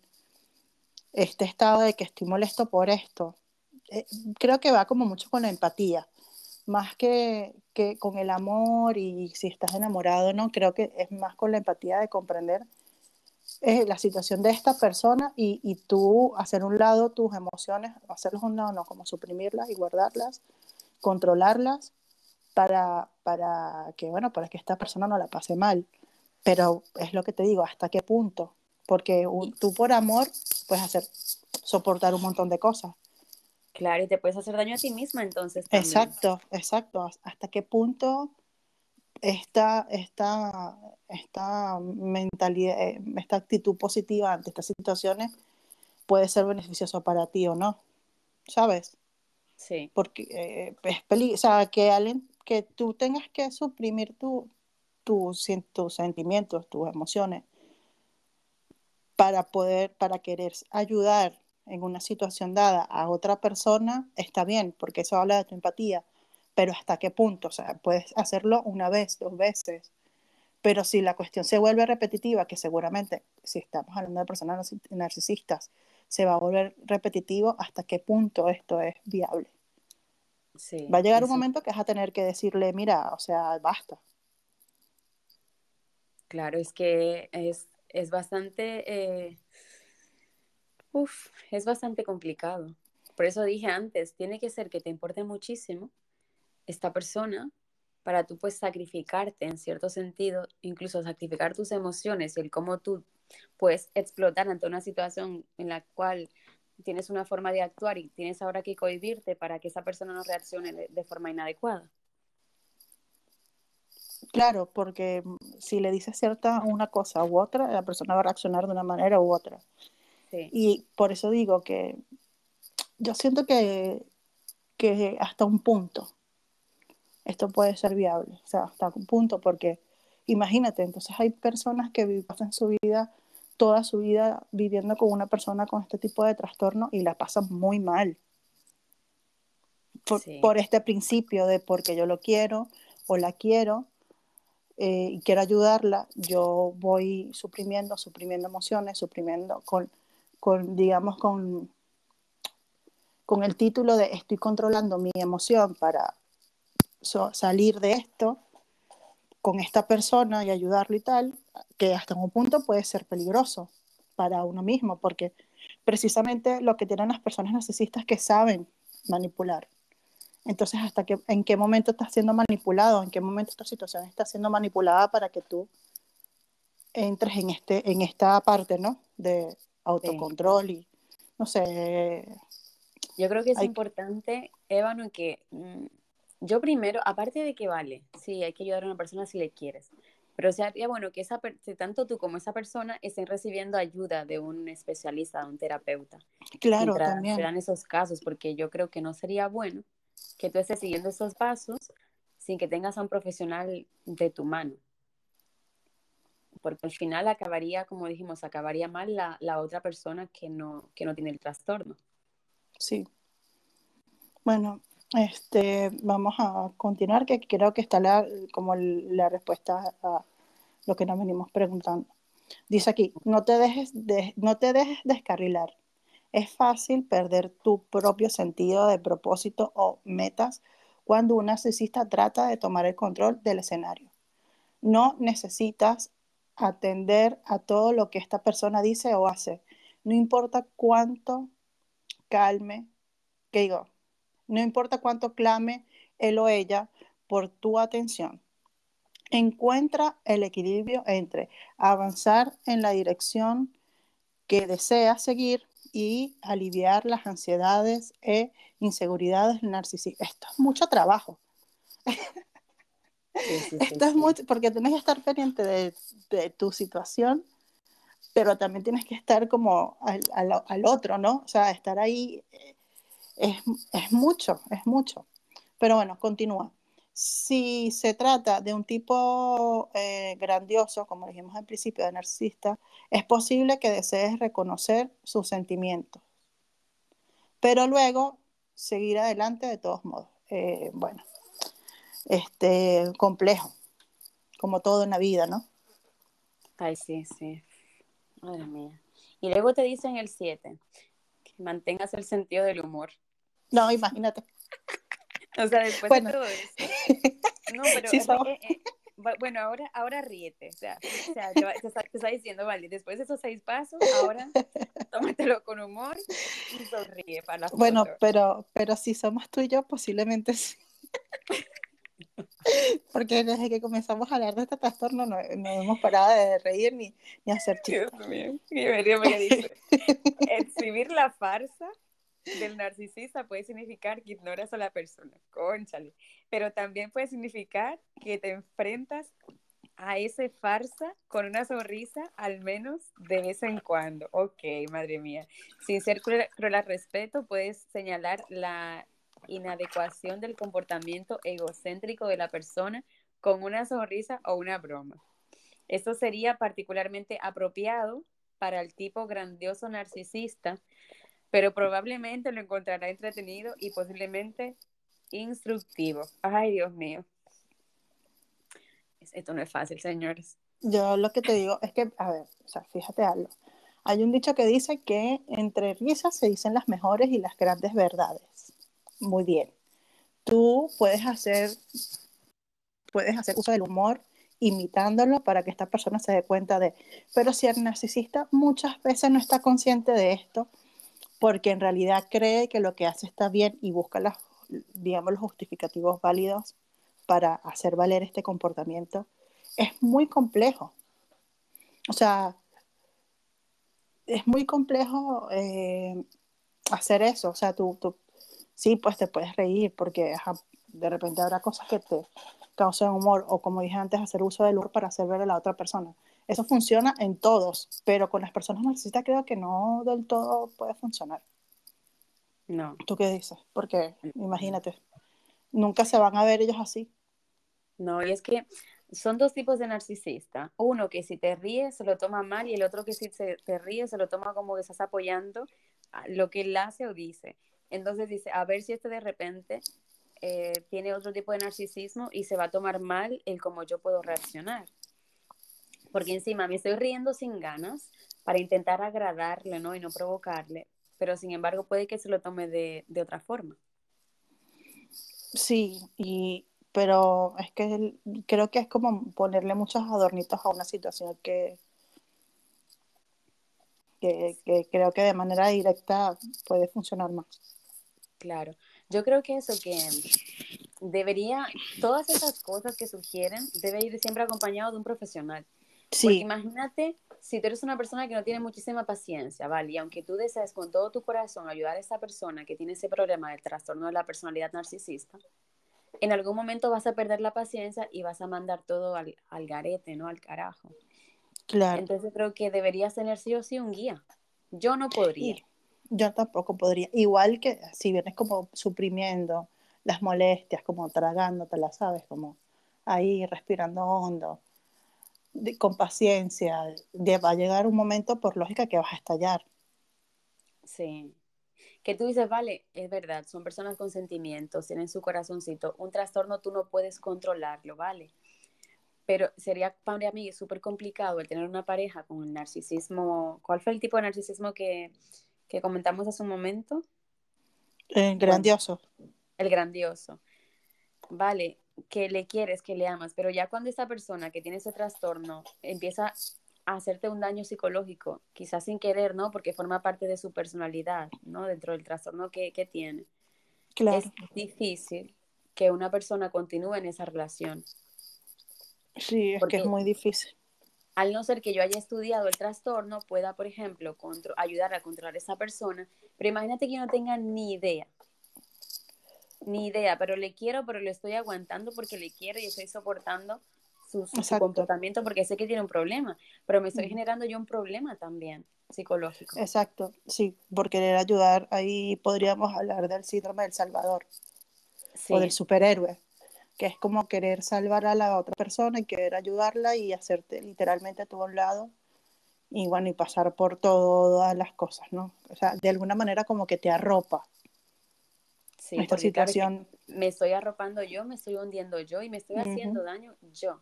Speaker 2: este estado de que estoy molesto por esto, eh, creo que va como mucho con la empatía, más que, que con el amor y si estás enamorado, ¿no? Creo que es más con la empatía de comprender eh, la situación de esta persona y, y tú hacer un lado tus emociones, hacerlos un lado, no, como suprimirlas y guardarlas, controlarlas para, para que, bueno, para que esta persona no la pase mal. Pero es lo que te digo, ¿hasta qué punto? Porque un- tú por amor puedes hacer, soportar un montón de cosas.
Speaker 1: Claro, y te puedes hacer daño a ti misma entonces también.
Speaker 2: Exacto, exacto. ¿Hasta qué punto esta, esta, esta mentalidad, eh, esta actitud positiva ante estas situaciones puede ser beneficioso para ti o no? ¿Sabes?
Speaker 1: Sí,
Speaker 2: Porque eh, es peli, o sea, que alguien, que tú tengas que suprimir tu, tu, tus sentimientos, tus emociones, para poder, para querer ayudar en una situación dada a otra persona, está bien, porque eso habla de tu empatía, pero ¿hasta qué punto? O sea, puedes hacerlo una vez, dos veces, pero si la cuestión se vuelve repetitiva, que seguramente si estamos hablando de personas narci- narcisistas, se va a volver repetitivo, ¿hasta qué punto esto es viable?
Speaker 1: sí.
Speaker 2: Va a llegar un momento que vas a tener que decirle, mira, o sea, basta.
Speaker 1: Claro, es que es, es bastante, eh, uf, es bastante complicado. Por eso dije antes, tiene que ser que te importe muchísimo esta persona para tú pues sacrificarte en cierto sentido, incluso sacrificar tus emociones y el cómo tú puedes explotar ante una situación en la cual tienes una forma de actuar y tienes ahora que cohibirte para que esa persona no reaccione de, de forma inadecuada.
Speaker 2: Claro, porque mm, si le dices cierta una cosa u otra, la persona va a reaccionar de una manera u otra.
Speaker 1: Sí,
Speaker 2: Y por eso digo que yo siento que, que hasta un punto esto puede ser viable, o sea, hasta un punto, porque imagínate, entonces hay personas que pasan su vida, toda su vida viviendo con una persona con este tipo de trastorno y la pasan muy mal. Por,
Speaker 1: sí,
Speaker 2: por este principio de porque yo lo quiero o la quiero eh, y quiero ayudarla, yo voy suprimiendo, suprimiendo emociones, suprimiendo con, con digamos, con, con el título de estoy controlando mi emoción para so- salir de esto con esta persona y ayudarlo y tal, que hasta un punto puede ser peligroso para uno mismo, porque precisamente lo que tienen las personas narcisistas es que saben manipular. Entonces, hasta que, en qué momento estás siendo manipulado, en qué momento esta situación está siendo manipulada para que tú entres en, este, en esta parte, ¿no? De autocontrol y, no sé,
Speaker 1: Yo creo que es
Speaker 2: Hay-
Speaker 1: importante, Ébano, que mm, yo primero, aparte de que vale, sí, hay que ayudar a una persona si le quieres, pero sería bueno que esa que tanto tú como esa persona estén recibiendo ayuda de un especialista, de un terapeuta,
Speaker 2: claro,
Speaker 1: mientras se
Speaker 2: también.
Speaker 1: dan esos casos, porque yo creo que no sería bueno que tú estés siguiendo esos pasos sin que tengas a un profesional de tu mano. Porque al final acabaría, como dijimos, acabaría mal la, la otra persona que no, que no tiene el trastorno.
Speaker 2: Sí. Bueno, este, vamos a continuar, que creo que está la, como la respuesta a lo que nos venimos preguntando. Dice aquí, no te dejes, de- no te dejes descarrilar. Es fácil perder tu propio sentido de propósito o metas cuando un narcisista trata de tomar el control del escenario. No necesitas atender a todo lo que esta persona dice o hace. No importa cuánto calme, que digo, no importa cuánto clame él o ella por tu atención. Encuentra el equilibrio entre avanzar en la dirección que deseas seguir y aliviar las ansiedades e inseguridades del narcisista. Esto es mucho trabajo.
Speaker 1: Sí, sí, sí,
Speaker 2: Esto es mucho, porque tienes que estar pendiente de, de tu situación, pero también tienes que estar como al, al- al otro, ¿no? O sea, estar ahí eh, es, es mucho, es mucho. Pero bueno, continúa. Si se trata de un tipo eh, grandioso, como dijimos al principio, de narcisista, es posible que desees reconocer sus sentimientos, pero luego seguir adelante de todos modos. Eh, bueno, este, complejo, como todo en la vida, ¿no?
Speaker 1: Ay, sí, sí. Madre mía. Y luego te dicen el 7, que mantengas el sentido del humor.
Speaker 2: No, imagínate.
Speaker 1: O sea, después
Speaker 2: Bueno.
Speaker 1: de todo eso. No, pero
Speaker 2: Sí,
Speaker 1: eh, bu- bueno, ahora, ahora ríete. O sea, o sea, te, va- te está, te está diciendo, vale, después de esos seis pasos, ahora tómatelo con humor y sonríe para la foto.
Speaker 2: Bueno, pero, pero si somos tú y yo, posiblemente sí. Porque desde que comenzamos a hablar de este trastorno no, no hemos parado de reír ni, ni hacer chistes.
Speaker 1: Dios mío, qué dice, exhibir la farsa del narcisista puede significar que ignoras a la persona, conchale, pero también puede significar que te enfrentas a esa farsa con una sonrisa al menos de vez en cuando. Ok, madre mía. Sin ser cruel, al respeto, puedes señalar la inadecuación del comportamiento egocéntrico de la persona con una sonrisa o una broma. Esto sería particularmente apropiado para el tipo grandioso narcisista, pero probablemente lo encontrará entretenido y posiblemente instructivo. Ay, Dios mío. Esto no es fácil, señores.
Speaker 2: Yo lo que te digo es que, a ver, o sea, fíjate algo. Hay un dicho que dice que entre risas se dicen las mejores y las grandes verdades. Muy bien. Tú puedes hacer, puedes hacer uso del humor imitándolo para que esta persona se dé cuenta de, pero si el narcisista muchas veces no está consciente de esto, porque en realidad cree que lo que hace está bien y busca las, digamos, los justificativos válidos para hacer valer este comportamiento, es muy complejo. O sea, es muy complejo eh, hacer eso. O sea, tú, tú, sí, pues te puedes reír porque de repente habrá cosas que te causan humor o como dije antes, hacer uso del humor para hacer ver a la otra persona. Eso funciona en todos, pero con las personas narcisistas creo que no del todo puede funcionar.
Speaker 1: No,
Speaker 2: ¿Tú qué dices? Porque imagínate, nunca se van a ver ellos así.
Speaker 1: no, y es que son dos tipos de narcisista. Uno que si te ríes se lo toma mal y el otro que si te ríes se lo toma como que estás apoyando a lo que él hace o dice. Entonces dice, a ver si este de repente eh, tiene otro tipo de narcisismo y se va a tomar mal el cómo yo puedo reaccionar. Porque encima me estoy riendo sin ganas para intentar agradarle, ¿no? Y no provocarle, pero sin embargo puede que se lo tome de, de otra forma.
Speaker 2: Sí, y, pero es que el- creo que es como ponerle muchos adornitos a una situación que, que, que creo que de manera directa puede funcionar más.
Speaker 1: Claro, yo creo que eso que debería, todas esas cosas que sugieren, debe ir siempre acompañado de un profesional. Porque imagínate si tú eres una persona que no tiene muchísima paciencia, ¿vale? Y aunque tú desees con todo tu corazón ayudar a esa persona que tiene ese problema del trastorno de la personalidad narcisista, en algún momento vas a perder la paciencia y vas a mandar todo al, al garete, ¿no? Al carajo.
Speaker 2: claro.
Speaker 1: Entonces creo que deberías tener sí o sí un guía. Yo no podría.
Speaker 2: Y yo tampoco podría. Igual que si vienes como suprimiendo las molestias, como tragándotelas, ¿sabes? Como ahí respirando hondo, de- con paciencia, de- va a llegar un momento por lógica que vas a estallar.
Speaker 1: Sí. Que tú dices, vale, es verdad, son personas con sentimientos, tienen su corazoncito. Un trastorno tú no puedes controlarlo, ¿vale? Pero sería para mí súper complicado el tener una pareja con el narcisismo. ¿Cuál fue el tipo de narcisismo que, que comentamos hace un momento?
Speaker 2: Eh, grandioso.
Speaker 1: El grandioso. Vale, que le quieres, que le amas, pero ya cuando esa persona que tiene ese trastorno empieza a hacerte un daño psicológico, quizás sin querer, ¿no? Porque forma parte de su personalidad, ¿no? Dentro del trastorno que, que tiene.
Speaker 2: Claro.
Speaker 1: Es difícil que una persona continúe en esa relación.
Speaker 2: Sí, es que es
Speaker 1: Porque-
Speaker 2: muy difícil.
Speaker 1: al no ser que yo haya estudiado el trastorno, pueda, por ejemplo, ayudar a controlar a esa persona. Pero imagínate que yo no tenga ni idea. Ni idea, pero le quiero, pero le estoy aguantando porque le quiero y estoy soportando su, comportamiento porque sé que tiene un problema, pero me estoy generando yo un problema también psicológico.
Speaker 2: Exacto, sí, por querer ayudar, ahí podríamos hablar del síndrome del Salvador o del superhéroe que es como querer salvar a la otra persona y querer ayudarla y hacerte literalmente a tu lado y bueno, y pasar por todas las cosas, ¿no? O sea, de alguna manera como que te arropa.
Speaker 1: Sí, esta situación. me estoy arropando yo, me estoy hundiendo yo y me estoy haciendo daño yo.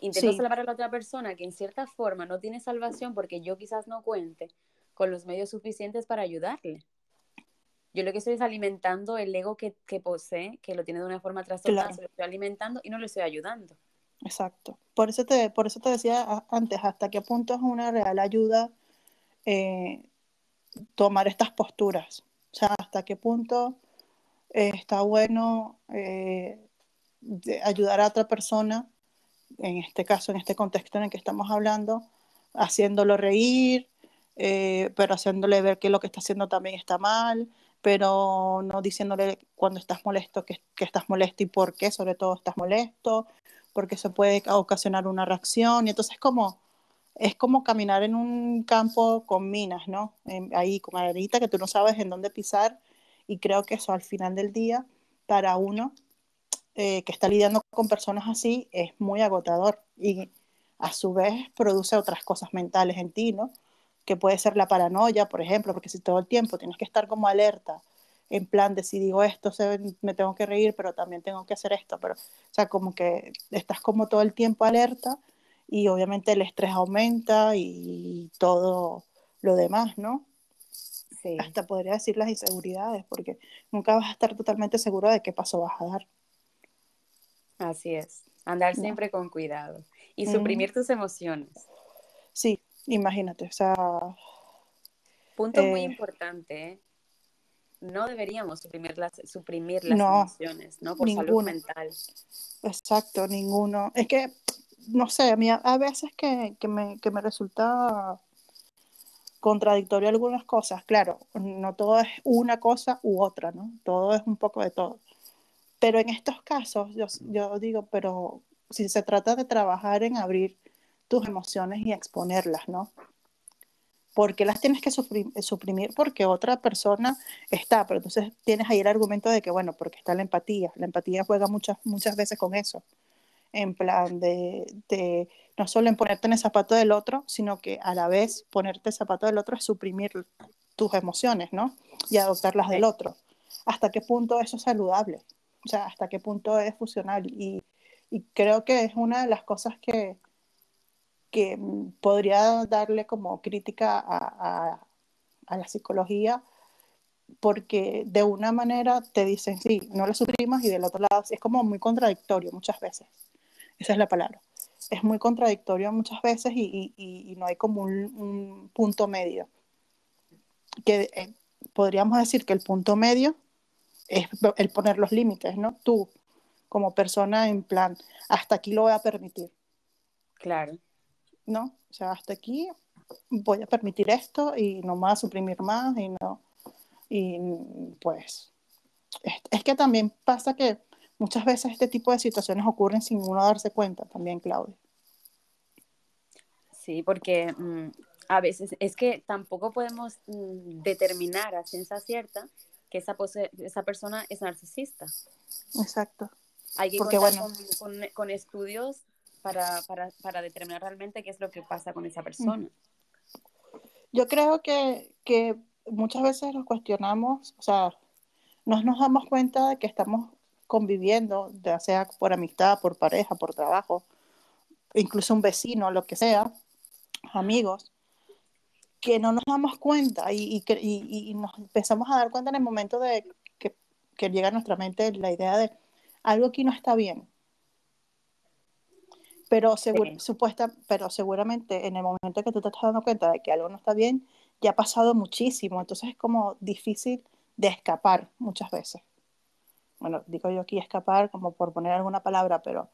Speaker 1: Intento salvar a la otra persona que en cierta forma no tiene salvación porque yo quizás no cuente con los medios suficientes para ayudarle. Yo lo que estoy es alimentando el ego que, posee, que lo tiene de una forma trastornada, se lo estoy alimentando y no le estoy ayudando.
Speaker 2: Exacto. Por eso te, por eso te decía antes, hasta qué punto es una real ayuda eh, tomar estas posturas. O sea, hasta qué punto eh, está bueno eh, ayudar a otra persona, en este caso, en este contexto en el que estamos hablando, haciéndolo reír, pero haciéndole ver que lo que está haciendo también está mal, pero no diciéndole cuando estás molesto que, que, estás molesto y por qué, sobre todo estás molesto, porque eso puede ocasionar una reacción. Y entonces como, es como caminar en un campo con minas, ¿no? ahí con arenita que tú no sabes en dónde pisar. Y creo que eso al final del día, para uno eh, que está lidiando con personas así, es muy agotador. Y a su vez produce otras cosas mentales en ti, ¿no? que puede ser la paranoia, por ejemplo, porque si todo el tiempo tienes que estar como alerta, en plan de si digo esto, me tengo que reír, pero también tengo que hacer esto, pero, o sea, como que estás como todo el tiempo alerta y obviamente el estrés aumenta y todo lo demás, ¿no? Sí. Hasta podría decir las inseguridades, porque nunca vas a estar totalmente seguro de qué paso vas a dar.
Speaker 1: Así es, andar siempre con cuidado y suprimir tus emociones.
Speaker 2: Sí, Imagínate, o sea...
Speaker 1: Punto muy eh, importante, ¿eh? No deberíamos suprimir las, suprimir las emociones, ¿no? Por salud mental.
Speaker 2: Exacto, ninguno. Es que, no sé, a mí a, veces que, que, me, que me resulta contradictorio algunas cosas. Claro, no todo es una cosa u otra, ¿no? Todo es un poco de todo. Pero en estos casos, yo, digo, pero si se trata de trabajar en abrir tus emociones y exponerlas, ¿no? Porque las tienes que suprimir porque otra persona está, pero entonces tienes ahí el argumento de que, bueno, porque está la empatía. La empatía juega muchas, muchas veces con eso, en plan de, de no solo en ponerte en el zapato del otro, sino que a la vez ponerte el zapato del otro es suprimir tus emociones, ¿no? Y adoptarlas del otro. ¿Hasta qué punto eso es saludable? O sea, ¿hasta qué punto es funcional? Y, y creo que es una de las cosas que, que mm, podría darle como crítica a, a, la psicología, porque de una manera te dicen, sí, no lo suprimas, y del otro lado es como muy contradictorio muchas veces. Esa es la palabra. Es muy contradictorio muchas veces y, y, y no hay como un, punto medio. Que eh, podríamos decir que el punto medio es el poner los límites, ¿no? Tú, como persona, en plan, hasta aquí lo voy a permitir.
Speaker 1: Claro
Speaker 2: no, o sea, hasta aquí voy a permitir esto y no me voy a suprimir más y no, y pues, es, que también pasa que muchas veces este tipo de situaciones ocurren sin uno darse cuenta también, Claudia.
Speaker 1: Sí, porque mm, a veces es que tampoco podemos mm, determinar a ciencia cierta que esa, esa persona es narcisista.
Speaker 2: Exacto.
Speaker 1: Hay que porque, contar con, con, estudios para, para, para, determinar realmente qué es lo que pasa con esa persona.
Speaker 2: Yo creo que, que muchas veces nos cuestionamos, o sea, no nos damos cuenta de que estamos conviviendo, ya sea por amistad, por pareja, por trabajo, incluso un vecino, lo que sea, amigos, que no nos damos cuenta y, y, y, nos empezamos a dar cuenta en el momento de que, que, llega a nuestra mente la idea de algo aquí no está bien. Pero, supuesta, pero seguramente en el momento que tú te estás dando cuenta de que algo no está bien, ya ha pasado muchísimo, entonces es como difícil de escapar muchas veces. Bueno, digo yo aquí escapar como por poner alguna palabra, pero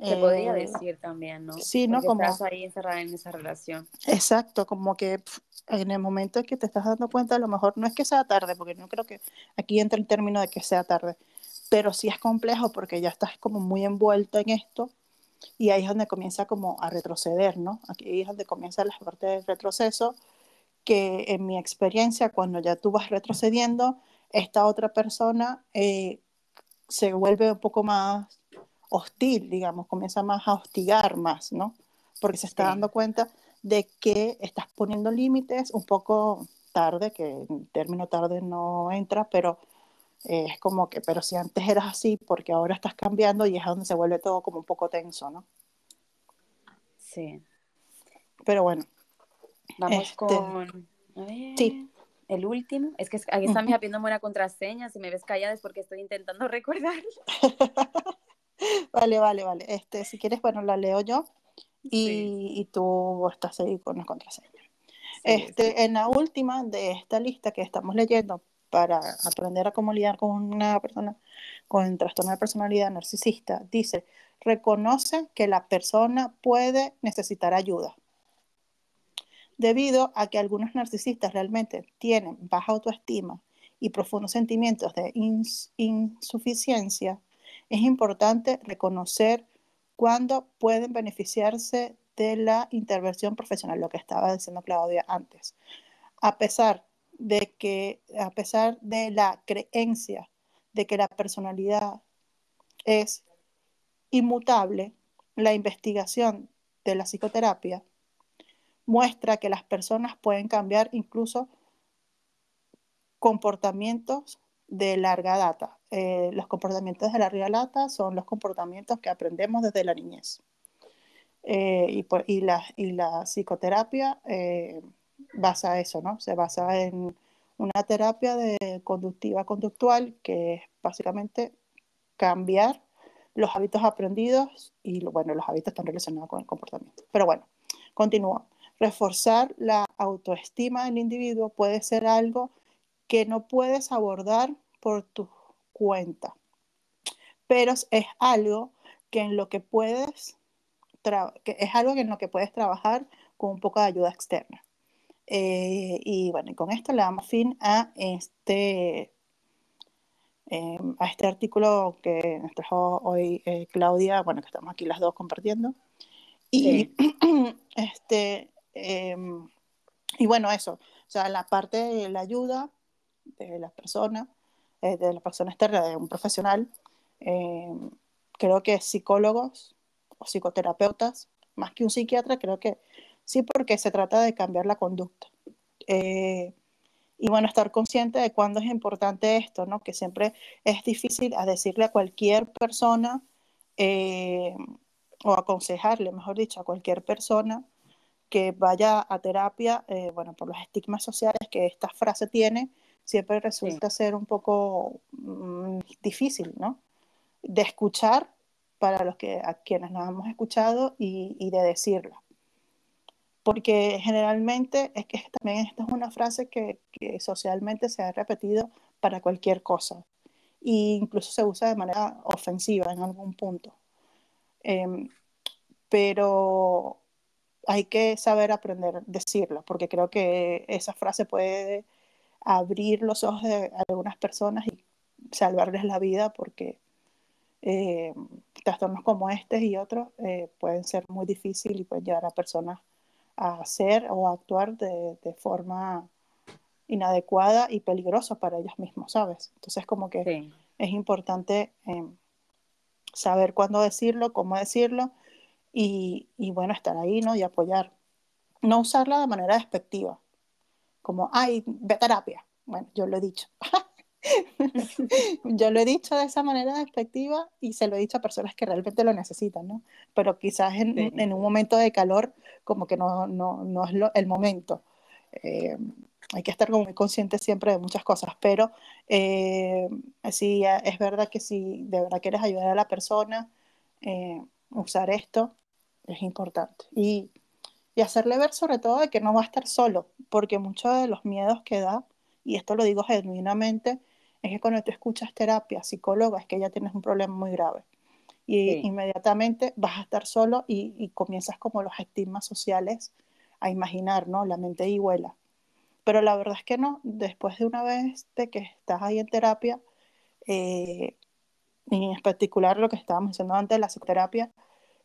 Speaker 1: Se podría
Speaker 2: Eh,
Speaker 1: decir también, ¿no?
Speaker 2: sí, ¿no?
Speaker 1: Porque
Speaker 2: Como-
Speaker 1: estás ahí encerrada en esa relación.
Speaker 2: Exacto, como que pf, en el momento en que te estás dando cuenta, a lo mejor no es que sea tarde, porque no creo que aquí entra el término de que sea tarde, pero sí es complejo porque ya estás como muy envuelto en esto y ahí es donde comienza como a retroceder, ¿no? Aquí es donde comienza la parte del retroceso, que en mi experiencia, cuando ya tú vas retrocediendo, esta otra persona eh, se vuelve un poco más hostil, digamos, comienza más a hostigar más, ¿no? Porque se está
Speaker 1: Sí.
Speaker 2: dando cuenta de que estás poniendo límites un poco tarde, que el término tarde no entra, pero eh, es como que, pero si antes eras así, porque ahora estás cambiando y es donde se vuelve todo como un poco tenso, ¿no?
Speaker 1: Sí.
Speaker 2: Pero bueno,
Speaker 1: Vamos
Speaker 2: Este,
Speaker 1: con. A ver.
Speaker 2: sí.
Speaker 1: El último. Es que aquí está
Speaker 2: Ujú.
Speaker 1: mi pidiendo buena contraseña. Si me ves callada es porque estoy intentando recordar.
Speaker 2: vale, vale, vale. Este, si quieres, bueno, la leo yo y,
Speaker 1: Sí.
Speaker 2: y tú estás ahí con la contraseña.
Speaker 1: Sí,
Speaker 2: Este,
Speaker 1: sí.
Speaker 2: En la última de esta lista que estamos leyendo para aprender a cómo lidiar con una persona con trastorno de personalidad narcisista, dice, reconoce que la persona puede necesitar ayuda. Debido a que algunos narcisistas realmente tienen baja autoestima y profundos sentimientos de ins- insuficiencia, es importante reconocer cuándo pueden beneficiarse de la intervención profesional, lo que estaba diciendo Claudia antes. A pesar de que, a pesar de la creencia de que la personalidad es inmutable, la investigación de la psicoterapia muestra que las personas pueden cambiar incluso comportamientos de larga data. Eh, los comportamientos de larga data son los comportamientos que aprendemos desde la niñez. Eh, y, y la, psicoterapia eh, basa eso, ¿no? Se basa en una terapia de conductiva conductual que es básicamente cambiar los hábitos aprendidos y bueno, los hábitos están relacionados con el comportamiento. Pero bueno, continúa. Reforzar la autoestima del individuo puede ser algo que no puedes abordar por tu cuenta, pero es algo que en lo que puedes que es algo en lo que puedes trabajar con un poco de ayuda externa. Eh, y bueno, y con esto le damos fin a este, eh, a este artículo que nos trajo hoy eh, Claudia, bueno, que estamos aquí las dos compartiendo. Y, este, eh, y bueno, eso, o sea, la parte de la ayuda de la persona, eh, de la persona externa, de un profesional, eh, creo que psicólogos o psicoterapeutas, más que un psiquiatra, creo que sí, porque se trata de cambiar la conducta. Eh, y bueno, estar consciente de cuándo es importante esto, ¿no? Que siempre es difícil a decirle a cualquier persona eh, o aconsejarle, mejor dicho, a cualquier persona que vaya a terapia, eh, bueno, por los estigmas sociales que esta frase tiene, siempre resulta ser un poco mm, difícil, ¿no? De escuchar para los que a quienes nos hemos escuchado y, y de decirla. Porque generalmente es que también esta es una frase que, que socialmente se ha repetido para cualquier cosa e incluso se usa de manera ofensiva en algún punto. Eh, pero hay que saber aprender a decirla, porque creo que esa frase puede abrir los ojos de algunas personas y salvarles la vida, porque eh, trastornos como este y otros eh, pueden ser muy difíciles y pueden llevar a personas a hacer o a actuar de, de, forma inadecuada y peligrosa para ellos mismos, ¿sabes? Entonces como que sí. es importante eh, saber cuándo decirlo, cómo decirlo y, y, bueno, estar ahí, ¿no? Y apoyar. No usarla de manera despectiva, como, ay, ve a terapia. Bueno, yo lo he dicho. yo lo he dicho de esa manera despectiva y se lo he dicho a personas que realmente lo necesitan, ¿no? Pero quizás en, sí. en un momento de calor como que no, no, no es lo, el momento. Eh, hay que estar como muy consciente siempre de muchas cosas, pero eh, sí, es verdad que si de verdad quieres ayudar a la persona, eh, usar esto es importante. Y, y hacerle ver sobre todo de que no va a estar solo, porque muchos de los miedos que da, y esto lo digo genuinamente, es que cuando tú escuchas terapia psicóloga es que ya tienes un problema muy grave. y
Speaker 1: Sí.
Speaker 2: inmediatamente vas a estar solo y, y comienzas como los estigmas sociales a imaginar, ¿no? La mente y vuela. Pero la verdad es que no, después de una vez de que estás ahí en terapia, eh, y en particular lo que estábamos diciendo antes de la psicoterapia,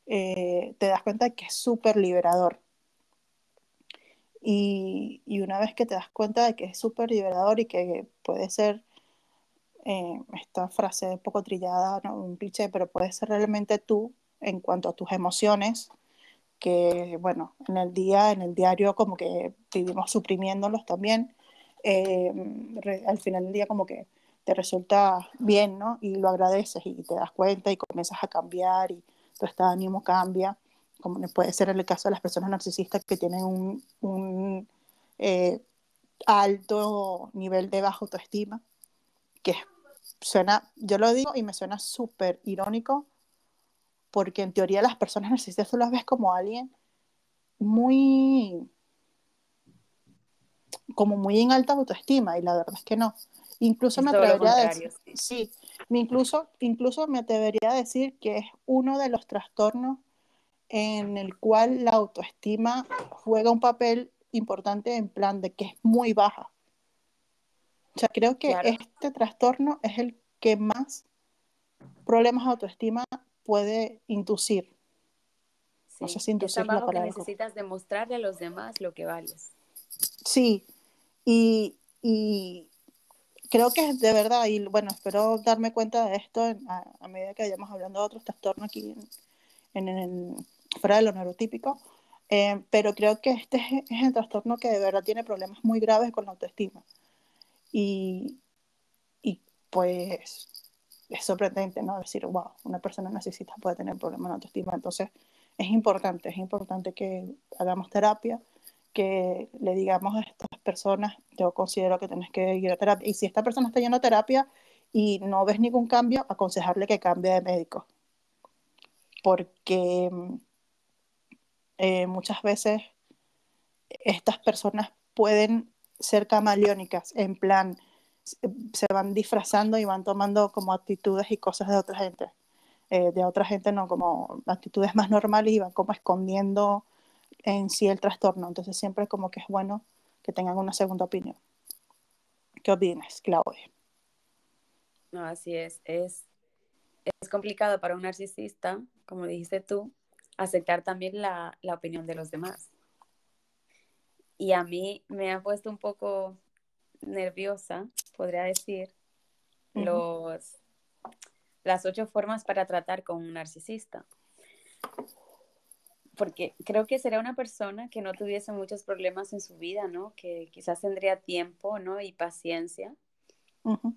Speaker 2: eh, te das cuenta que es súper liberador. Y, una vez que te das cuenta de que es súper liberador y que puede ser, eh, esta frase un poco trillada, ¿no? un cliché, pero puede ser realmente tú en cuanto a tus emociones, que bueno, en el día, en el diario como que vivimos suprimiéndolos también, eh, al final del día como que te resulta bien, ¿no? Y lo agradeces y te das cuenta y comienzas a cambiar y tu estado de ánimo cambia, como puede ser el caso de las personas narcisistas que tienen un, un, eh, alto nivel de baja autoestima, que suena, yo lo digo y me suena súper irónico, porque en teoría las personas narcisistas tú las ves como alguien muy, como muy en alta autoestima, y la verdad es que no. Incluso
Speaker 1: Es
Speaker 2: me atrevería a decir, sí, me incluso, incluso me atrevería a decir que es uno de los trastornos en el cual la autoestima juega un papel importante en plan de que es muy baja. O sea, creo que
Speaker 1: Claro.
Speaker 2: este trastorno es el que más problemas de autoestima puede inducir.
Speaker 1: Sí.
Speaker 2: sé si inducir la
Speaker 1: bajo que
Speaker 2: palabra.
Speaker 1: necesitas demostrarle a los demás lo que vales.
Speaker 2: Sí, y, y creo que de verdad, y bueno, espero darme cuenta de esto en- a, a medida que vayamos hablando de otros trastornos aquí en, en- en- fuera de lo neurotípico, eh, pero creo que este es, es el trastorno que de verdad tiene problemas muy graves con la autoestima. Y, y pues es sorprendente, ¿no? Decir, wow, una persona narcisista puede tener problemas de autoestima. Entonces, es importante, es importante que hagamos terapia, que le digamos a estas personas, yo considero que tienes que ir a terapia. Y si esta persona está yendo a terapia y no ves ningún cambio, aconsejarle que cambie de médico. Porque eh, muchas veces estas personas pueden ser camaleónicas, en plan, se van disfrazando y van tomando como actitudes y cosas de otra gente. Eh, de otra gente no, como actitudes más normales y van como escondiendo en sí el trastorno. Entonces siempre como que es bueno que tengan una segunda opinión. ¿Qué opinas, Claudia?
Speaker 1: No, así es. Es, es complicado para un narcisista, como dijiste tú, aceptar también la, la opinión de los demás. Y a mí me ha puesto un poco nerviosa, podría decir, los, las ocho formas para tratar con un narcisista. Porque creo que será una persona que no tuviese muchos problemas en su vida, ¿no? Que quizás tendría tiempo, ¿no? Y paciencia
Speaker 2: Ujú.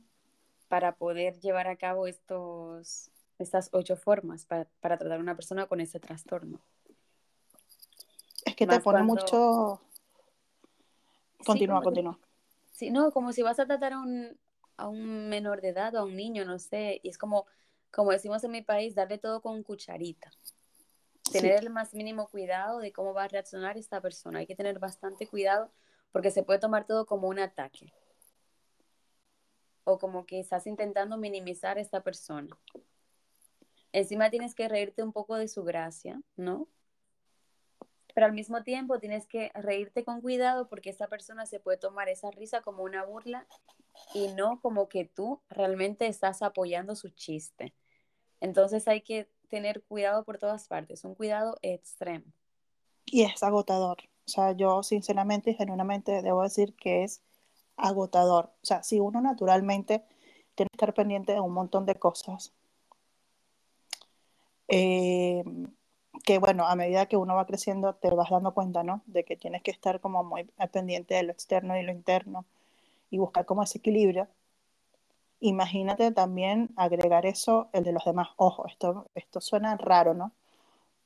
Speaker 1: para poder llevar a cabo estos, estas ocho formas para, para tratar a una persona con ese trastorno.
Speaker 2: Es que te
Speaker 1: Más
Speaker 2: pone
Speaker 1: cuando-
Speaker 2: mucho...
Speaker 1: Sí,
Speaker 2: Continúa,
Speaker 1: si-
Speaker 2: continúa.
Speaker 1: Sí, no, como si vas a tratar a un, a un menor de edad o a un niño, no sé, y es como, como decimos en mi país, darle todo con cucharita. Tener el más mínimo cuidado de cómo va a reaccionar esta persona. Hay que tener bastante cuidado porque se puede tomar todo como un ataque. O como que estás intentando minimizar a esta persona. Encima tienes que reírte un poco de su gracia, ¿no? Pero al mismo tiempo tienes que reírte con cuidado porque esta persona se puede tomar esa risa como una burla y no como que tú realmente estás apoyando su chiste. Entonces hay que tener cuidado por todas partes, un cuidado extremo.
Speaker 2: Y es agotador. O sea, yo sinceramente y genuinamente debo decir que es agotador. O sea, si uno naturalmente tiene que estar pendiente de un montón de cosas, eh, que bueno, a medida que uno va creciendo te vas dando cuenta, ¿no? De que tienes que estar como muy pendiente de lo externo y lo interno y buscar como ese equilibrio. Imagínate también agregar eso, el de los demás. Ojo, esto, esto suena raro, ¿no?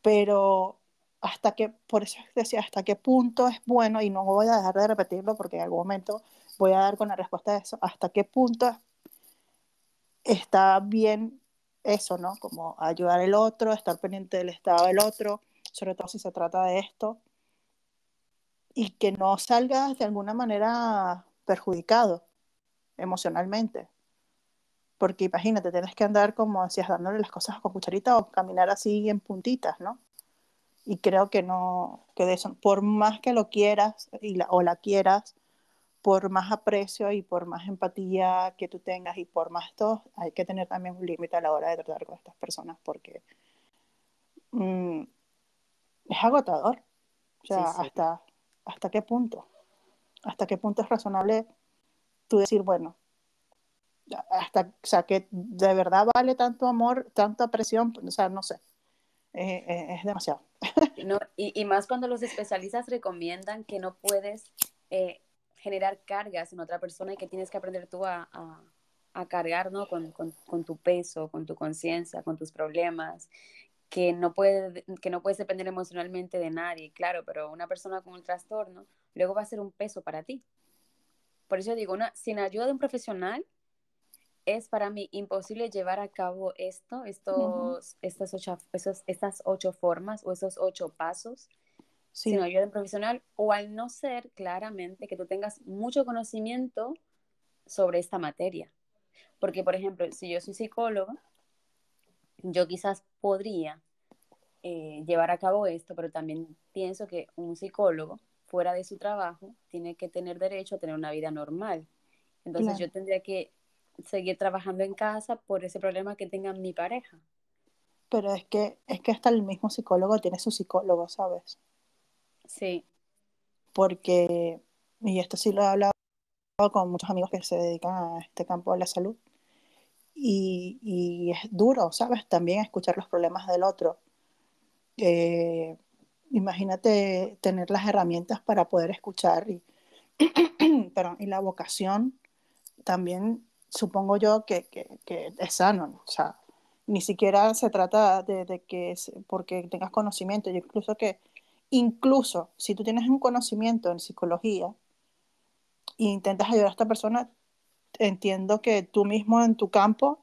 Speaker 2: Pero hasta que, por eso decía, hasta qué punto es bueno, y no voy a dejar de repetirlo porque en algún momento voy a dar con la respuesta de eso, hasta qué punto está bien eso, ¿no? Como ayudar al otro, estar pendiente del estado del otro, sobre todo si se trata de esto, y que no salgas de alguna manera perjudicado emocionalmente. Porque imagínate, tienes que andar como decías, dándole las cosas con cucharita o caminar así en puntitas, ¿no? Y creo que no, que de eso, por más que lo quieras y la, o la quieras, por más aprecio y por más empatía que tú tengas y por más todo, hay que tener también un límite a la hora de tratar con estas personas porque mm, es agotador. O sea,
Speaker 1: Sí, sí.
Speaker 2: hasta, hasta qué punto, hasta qué punto es razonable tú decir, bueno, hasta, o sea, que de verdad vale tanto amor, tanta presión, o sea, no sé, eh, eh, es demasiado.
Speaker 1: No, y, y más cuando los especialistas recomiendan que no puedes eh, generar cargas en otra persona y que tienes que aprender tú a, a, a cargar ¿no? con, con, con, tu peso, con tu conciencia, con tus problemas, que no, puede, que no puedes depender emocionalmente de nadie, claro, pero una persona con un trastorno luego va a ser un peso para ti. Por eso digo, una, sin ayuda de un profesional, es para mí imposible llevar a cabo esto, estos, estas, ocho, esos, estas ocho formas o esos ocho pasos
Speaker 2: Sí,
Speaker 1: sin ayuda profesional o al no ser claramente que tú tengas mucho conocimiento sobre esta materia. Porque, por ejemplo, si yo soy psicóloga, yo quizás podría eh, llevar a cabo esto, pero también pienso que un psicólogo fuera de su trabajo tiene que tener derecho a tener una vida normal. Entonces
Speaker 2: claro.
Speaker 1: yo tendría que seguir trabajando en casa por ese problema que tenga mi pareja.
Speaker 2: Pero es que, es que hasta el mismo psicólogo tiene su psicólogo, ¿sabes?
Speaker 1: Sí,
Speaker 2: Porque, y esto sí lo he hablado con muchos amigos que se dedican a este campo de la salud, y, y es duro, ¿sabes? También escuchar los problemas del otro. Eh, imagínate tener las herramientas para poder escuchar y, perdón, y la vocación también supongo yo que, que, es sano, ¿no? o sea, ni siquiera se trata de, de que es porque tengas conocimiento, yo incluso que, incluso si tú tienes un conocimiento en psicología e intentas ayudar a esta persona, entiendo que tú mismo en tu campo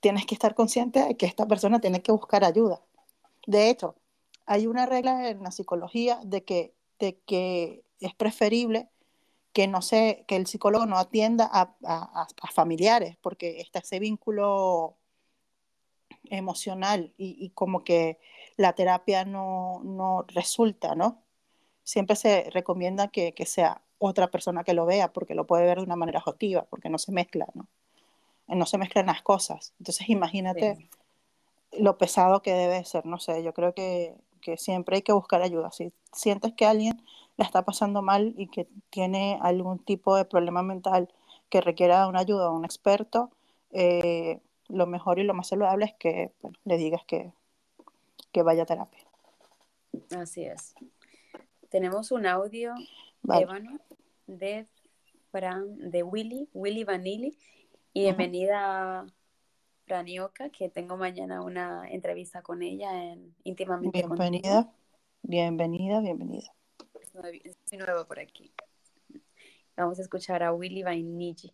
Speaker 2: tienes que estar consciente de que esta persona tiene que buscar ayuda. De hecho, hay una regla en la psicología de que, de que es preferible que no sé, que el psicólogo no atienda a, a, a familiares, porque está ese vínculo emocional y, y, como que la terapia no, no resulta, ¿no? Siempre se recomienda que, que, sea otra persona que lo vea, porque lo puede ver de una manera objetiva, porque no se mezcla, ¿no? No se mezclan las cosas. Entonces, imagínate sí. lo pesado que debe ser, no sé, yo creo que, que siempre hay que buscar ayuda. Si sientes que alguien la está pasando mal y que tiene algún tipo de problema mental que requiera una ayuda a un experto, eh, lo mejor y lo más saludable es que bueno, le digas que, que, vaya a terapia.
Speaker 1: Así es. Tenemos un audio,
Speaker 2: vale.
Speaker 1: Ébano, de, Fran, de Willy, Willy Vanilli, y bienvenida uh -huh. Franioka, que tengo mañana una entrevista con ella en íntimamente
Speaker 2: Bienvenida,
Speaker 1: contigo.
Speaker 2: bienvenida, bienvenida.
Speaker 1: Estoy nuevo por aquí. Vamos a escuchar a Willy Vainilli.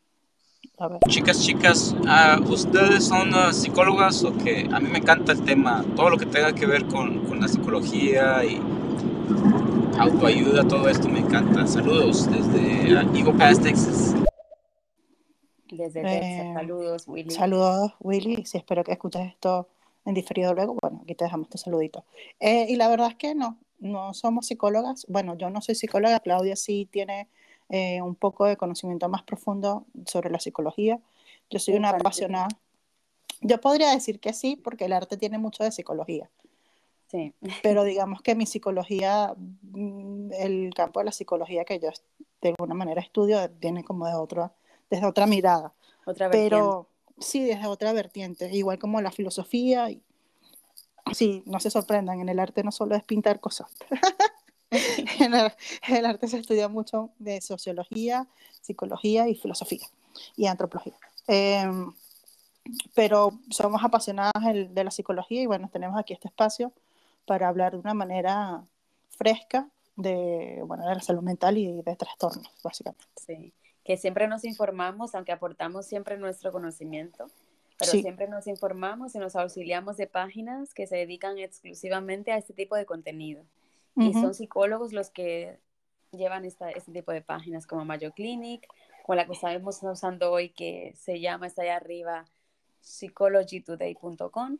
Speaker 5: Chicas, chicas, uh, ¿ustedes son uh, psicólogas o que a mí me encanta el tema, todo lo que tenga que ver con, con la psicología y autoayuda, todo esto me encanta. Saludos desde uh, Eagle Pass, Texas.
Speaker 1: Desde Texas, eh, saludos Willy.
Speaker 2: Saludos Willy, sí, espero que escuches esto en diferido luego. Bueno, aquí te dejamos tu saludito. Eh, y la verdad es que no, no somos psicólogas. Bueno, yo no soy psicóloga, Claudia sí tiene eh, un poco de conocimiento más profundo sobre la psicología. Yo soy una apasionada. Yo podría decir que sí, porque el arte tiene mucho de psicología.
Speaker 1: Sí.
Speaker 2: Pero digamos que mi psicología, el campo de la psicología que yo de alguna manera estudio, viene como de otra, desde otra mirada.
Speaker 1: Otra
Speaker 2: Pero sí, desde otra vertiente, igual como la filosofía. Y, sí, no se sorprendan, en el arte no solo es pintar cosas. en el, el, arte se estudia mucho de sociología, psicología y filosofía y antropología. Eh, pero somos apasionadas de la psicología y bueno, tenemos aquí este espacio para hablar de una manera fresca de, bueno, de la salud mental y de trastornos, básicamente.
Speaker 1: Sí, que siempre nos informamos, aunque aportamos siempre nuestro conocimiento, pero
Speaker 2: Sí.
Speaker 1: siempre nos informamos y nos auxiliamos de páginas que se dedican exclusivamente a este tipo de contenido. Y
Speaker 2: Ujú.
Speaker 1: son psicólogos los que llevan esta, este tipo de páginas como Mayo Clinic, o la que estamos usando hoy que se llama, está allá arriba, psychologytoday.com.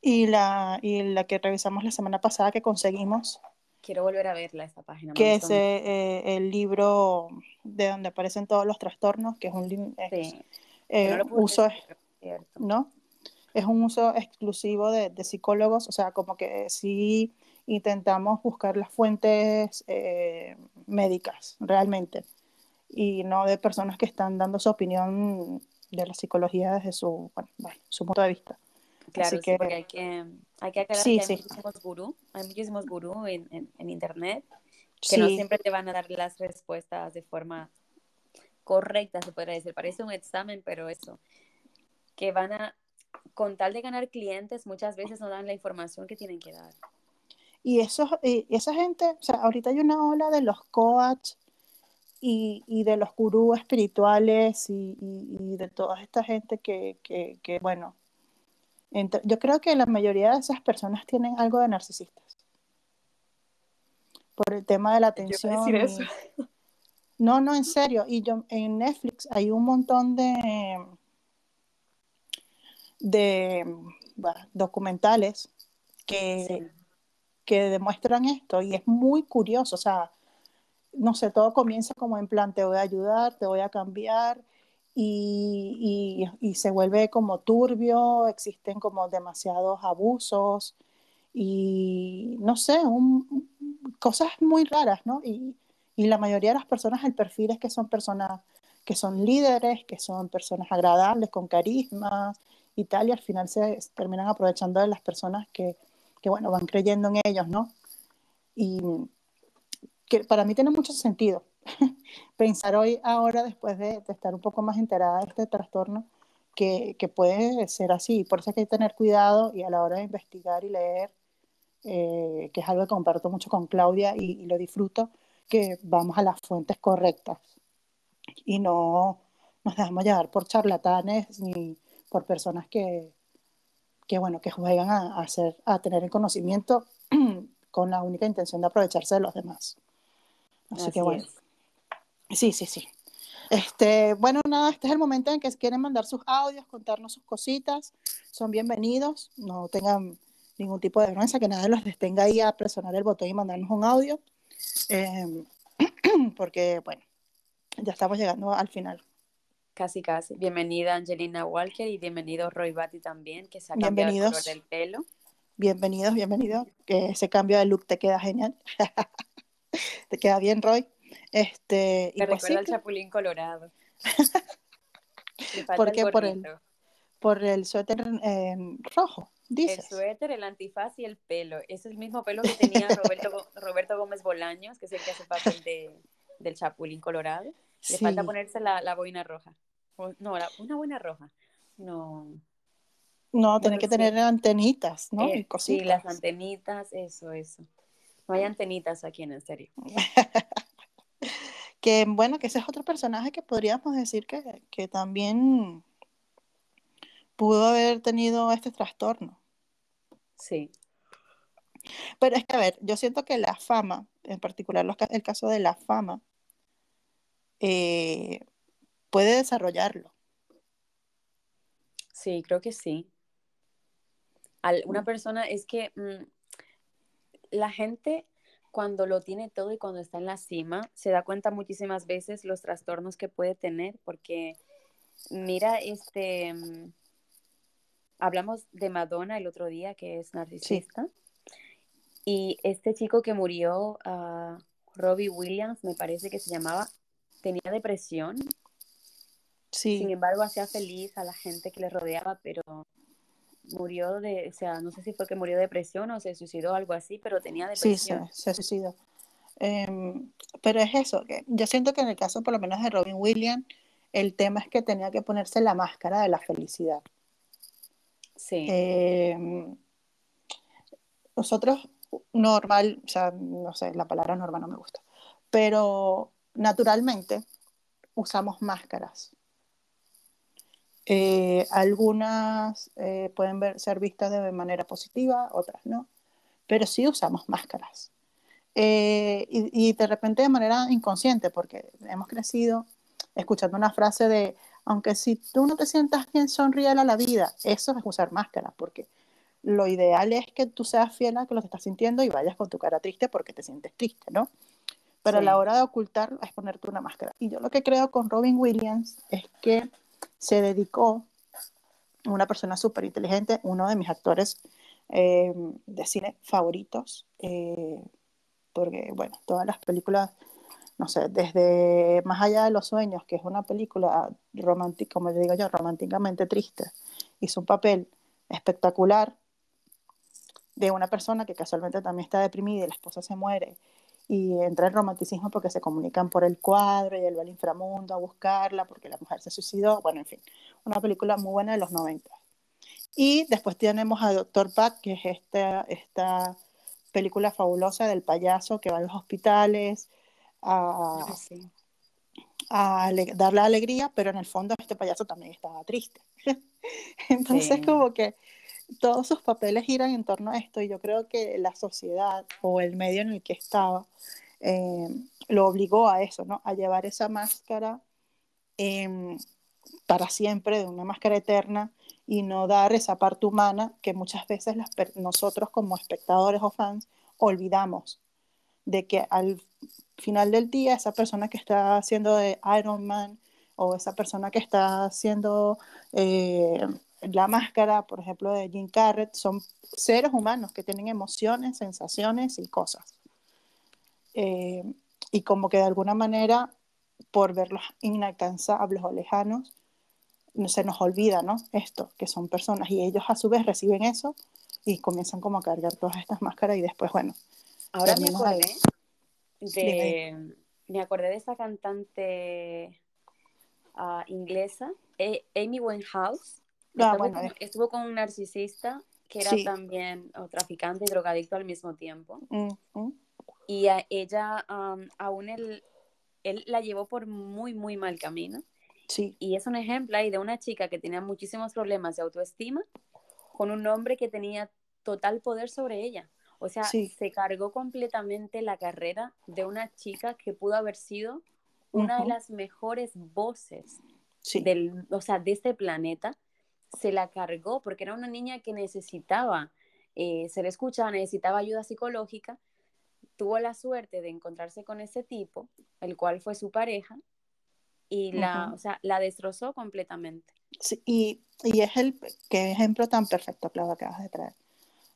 Speaker 2: Y la, y la que revisamos la semana pasada que conseguimos,
Speaker 1: Quiero volver a verla esta página.
Speaker 2: que es eh, eh, el libro de donde aparecen todos los trastornos, que es un es.
Speaker 1: Sí,
Speaker 2: eh,
Speaker 1: no pude
Speaker 2: uso,
Speaker 1: es cierto.
Speaker 2: ¿no? Es un uso exclusivo de, de psicólogos, o sea, como que sí intentamos buscar las fuentes eh, médicas, realmente, y no de personas que están dando su opinión de la psicología desde su, bueno, bueno, su punto de vista.
Speaker 1: Claro,
Speaker 2: Así
Speaker 1: sí,
Speaker 2: que-
Speaker 1: porque hay que, hay que aclarar
Speaker 2: Sí,
Speaker 1: que hay
Speaker 2: sí.
Speaker 1: muchísimos gurú, hay muchísimos gurú en, en, en internet que no siempre te van a dar las respuestas de forma correcta, se podría decir. Parece un examen, pero eso, que van a, con tal de ganar clientes, muchas veces no dan la información que tienen que dar.
Speaker 2: y, esos, y esa gente, o sea, ahorita hay una ola de los coach y, y de los gurús espirituales y, y- de toda esta gente que, que, que, bueno, entre- yo creo que la mayoría de esas personas tienen algo de narcisistas. Por el tema de la atención.
Speaker 1: decir eso.
Speaker 2: No, no, en serio. Y yo en Netflix hay un montón de, de bueno, documentales que,
Speaker 1: Sí.
Speaker 2: que demuestran esto y es muy curioso. O sea, no sé, todo comienza como en plan, te voy a ayudar, te voy a cambiar y, y- y se vuelve como turbio, existen como demasiados abusos y no sé, un- cosas muy raras, ¿no? Y, y la mayoría de las personas, el perfil es que son personas que son líderes, que son personas agradables, con carisma y tal, y al final se terminan aprovechando de las personas que, que bueno, van creyendo en ellos, ¿no? Y que para mí tiene mucho sentido pensar hoy, ahora, después de, estar un poco más enterada de este trastorno, que, que puede ser así. Por eso hay que tener cuidado y a la hora de investigar y leer, eh, que es algo que comparto mucho con Claudia y lo disfruto, que vamos a las fuentes correctas y no nos dejamos llevar por charlatanes ni por personas que, que bueno, que juegan a, a hacer, a tener el conocimiento con la única intención de aprovecharse de los demás. Así,
Speaker 1: Así
Speaker 2: que bueno,
Speaker 1: es.
Speaker 2: sí, sí, sí. Este, bueno, nada, este es el momento en que quieren mandar sus audios, contarnos sus cositas, son bienvenidos, no tengan ningún tipo de vergüenza, que nadie los detenga ahí a presionar el botón y mandarnos un audio, eh, porque bueno, ya estamos llegando al final.
Speaker 1: Casi, casi. Bienvenida Angelina Walker y bienvenido Roy Batty también, que se ha cambiado el color del pelo.
Speaker 2: Bienvenidos, bienvenidos, que ese cambio de look te queda genial, te queda bien, Roy. Este, y
Speaker 1: Me
Speaker 2: pues
Speaker 1: recuerda al Chapulín Colorado.
Speaker 2: ¿Por
Speaker 1: el
Speaker 2: qué? Por el- por el suéter eh, rojo,
Speaker 1: El suéter, el antifaz y el pelo. Es el mismo pelo que tenía Roberto, Roberto Gómez Bolaños, que es el que hace papel de, del Chapulín Colorado. Le
Speaker 2: Sí.
Speaker 1: falta ponerse la, la boina roja. No, la- una boina roja. No.
Speaker 2: No, tiene que
Speaker 1: sí.
Speaker 2: tener antenitas, ¿no?
Speaker 1: Eh,
Speaker 2: y
Speaker 1: sí, las antenitas, eso, eso. No hay antenitas aquí en el serio.
Speaker 2: Que bueno, que ese es otro personaje que podríamos decir que, que también pudo haber tenido este trastorno.
Speaker 1: Sí,
Speaker 2: Pero es que, a ver, yo siento que la fama, en particular los el caso de la fama, eh, puede desarrollarlo.
Speaker 1: sí, creo que sí. Al- una persona es que mm, la gente cuando lo tiene todo y cuando está en la cima se da cuenta muchísimas veces los trastornos que puede tener porque mira este mm, hablamos de Madonna el otro día que es narcisista y este chico que murió ah, Robbie Williams me parece que se llamaba tenía depresión
Speaker 2: Sí,
Speaker 1: sin embargo hacía feliz a la gente que le rodeaba pero murió de, o sea, no sé si fue que murió de depresión o se suicidó algo así, pero tenía
Speaker 2: sí, se,
Speaker 1: depresión.
Speaker 2: se suicidó. Em, pero es eso, que yo siento que en el caso por lo menos de Robin Williams, el tema es que tenía que ponerse la máscara de la felicidad.
Speaker 1: Sí,
Speaker 2: Em, nosotros, normal, o sea, no sé, la palabra normal no me gusta, pero naturalmente usamos máscaras. Eh, algunas eh, pueden ver, ser vistas de manera positiva, otras no, pero sí usamos máscaras. Eh, y, y de repente de manera inconsciente, porque hemos crecido escuchando una frase de aunque si tú no te sientas bien, sonríe a la vida. Eso es usar máscara, porque lo ideal es que tú seas fiel a lo que estás sintiendo y vayas con tu cara triste porque te sientes triste, ¿no? Pero a la hora de ocultar es ponerte una máscara. Y yo lo que creo con Robin Williams es que se dedicó, una persona súper inteligente, uno de mis actores eh, de cine favoritos, eh, porque, bueno, todas las películas, no sé, desde Más allá de los sueños, que es una película romántica, como le digo yo, románticamente triste, hizo un papel espectacular de una persona que casualmente también está deprimida y la esposa se muere y entra en romanticismo porque se comunican por el cuadro y él va al inframundo a buscarla porque la mujer se suicidó, bueno, en fin, una película muy buena de los 90. Y después tenemos a Doctor Pat, que es esta, esta película fabulosa del payaso que va a los hospitales a,
Speaker 1: sí.
Speaker 2: a darle alegría, pero en el fondo este payaso también estaba triste. Entonces
Speaker 1: Sí.
Speaker 2: como que todos sus papeles giran en torno a esto y yo creo que la sociedad o el medio en el que estaba eh, lo obligó a eso, ¿no? A llevar esa máscara em, para siempre, de una máscara eterna y no dar esa parte humana que muchas veces nosotros como espectadores o fans olvidamos de que al final del día esa persona que está haciendo de Iron Man o esa persona que está haciendo eh, la máscara, por ejemplo, de Jim Carrey, son seres humanos que tienen emociones, sensaciones y cosas. Eh, y como que de alguna manera, por verlos inalcanzables o lejanos, no se nos olvida, ¿no? Esto, que son personas y ellos a su vez reciben eso y comienzan como a cargar todas estas máscaras y después, bueno,
Speaker 1: Ahora me acordé de, me acordé de esa cantante ah, inglesa, A- Amy Winehouse.
Speaker 2: Ah,
Speaker 1: Estuvo,
Speaker 2: bueno,
Speaker 1: con, estuvo con un narcisista que era
Speaker 2: Sí.
Speaker 1: también oh, traficante y drogadicto al mismo tiempo.
Speaker 2: mm, mm,
Speaker 1: Y a ella, am, aún él, él la llevó por muy, muy mal camino.
Speaker 2: sí,
Speaker 1: Y es un ejemplo ahí de una chica que tenía muchísimos problemas de autoestima con un hombre que tenía total poder sobre ella. O sea,
Speaker 2: Sí.
Speaker 1: se cargó completamente la carrera de una chica que pudo haber sido una de
Speaker 2: Ujú.
Speaker 1: las mejores voces
Speaker 2: sí,
Speaker 1: del, o sea, de este planeta. Se la cargó porque era una niña que necesitaba eh, ser escuchada, necesitaba ayuda psicológica. Tuvo la suerte de encontrarse con ese tipo, el cual fue su pareja, y la,
Speaker 2: Ujú.
Speaker 1: o sea, la destrozó completamente.
Speaker 2: sí, y, y es el qué ejemplo tan perfecto, Clau, acabas de traer.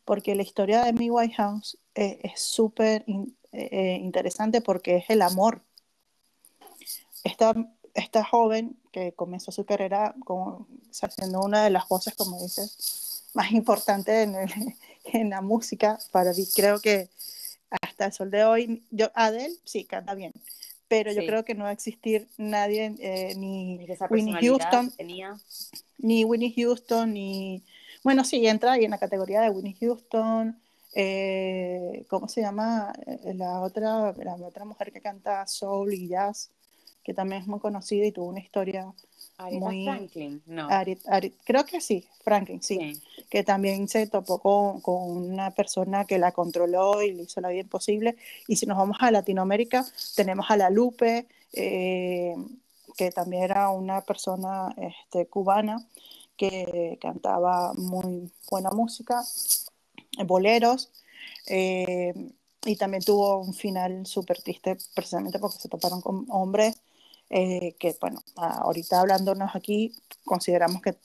Speaker 2: Porque la historia de Amy Whitehouse eh, es súper in- eh, interesante porque es el amor. Esta, esta joven que comenzó su carrera como, o sea, siendo una de las voces, como dices, más importantes en, el- en la música, para mí creo que hasta el sol de hoy, yo, Adele sí canta bien, pero yo
Speaker 1: Sí.
Speaker 2: creo que no va a existir nadie, eh, ni
Speaker 1: personalidad
Speaker 2: Houston,
Speaker 1: tenía.
Speaker 2: ni Winnie Houston, ni... Bueno, sí, entra ahí en la categoría de Winnie Houston. eh, ¿Cómo se llama? Eh, La otra, la otra mujer que canta soul y jazz, que también es muy conocida y tuvo una historia
Speaker 1: Aretha
Speaker 2: muy...
Speaker 1: Franklin, no.
Speaker 2: Aret- Aret- creo que sí, Franklin, sí,
Speaker 1: Sí.
Speaker 2: que también se topó con, con una persona que la controló y le hizo la vida imposible. Y si nos vamos a Latinoamérica, tenemos a La Lupe, eh, que también era una persona este, cubana que cantaba muy buena música, boleros, eh, y también tuvo un final súper triste precisamente porque se toparon con hombres eh, que, bueno, ahorita hablándonos aquí, consideramos que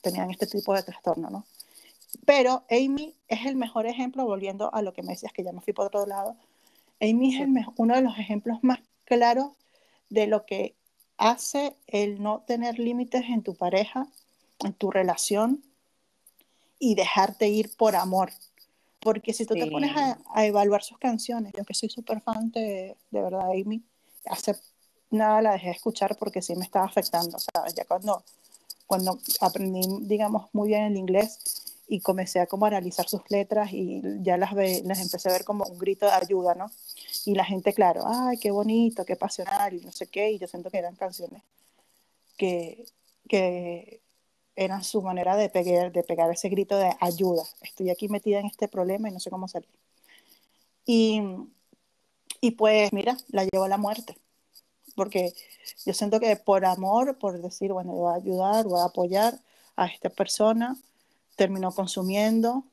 Speaker 2: tenían este tipo de trastorno, ¿no? Pero Amy es el mejor ejemplo, volviendo a lo que me decías, que ya me fui por otro lado, Amy es el uno de los ejemplos más claros de lo que hace el no tener límites en tu pareja, en tu relación y dejarte ir por amor. Porque si tú te
Speaker 1: Sí.
Speaker 2: pones a, a evaluar sus canciones, yo que soy súper fan de, de verdad Amy, hace nada la dejé de escuchar porque sí me estaba afectando, ¿sabes? Ya cuando, cuando aprendí, digamos, muy bien el inglés y comencé a como analizar sus letras y ya las, ve, las empecé a ver como un grito de ayuda, ¿no? Y la gente, claro, ay, qué bonito, qué pasional y no sé qué, y yo siento que eran canciones que, que eran su manera de pegar, de pegar ese grito de ayuda. Estoy aquí metida en este problema y no sé cómo salir. Y, y pues, mira, la llevó a la muerte. Porque yo siento que por amor, por decir, bueno, voy a ayudar, voy a apoyar a esta persona, terminó consumiendo,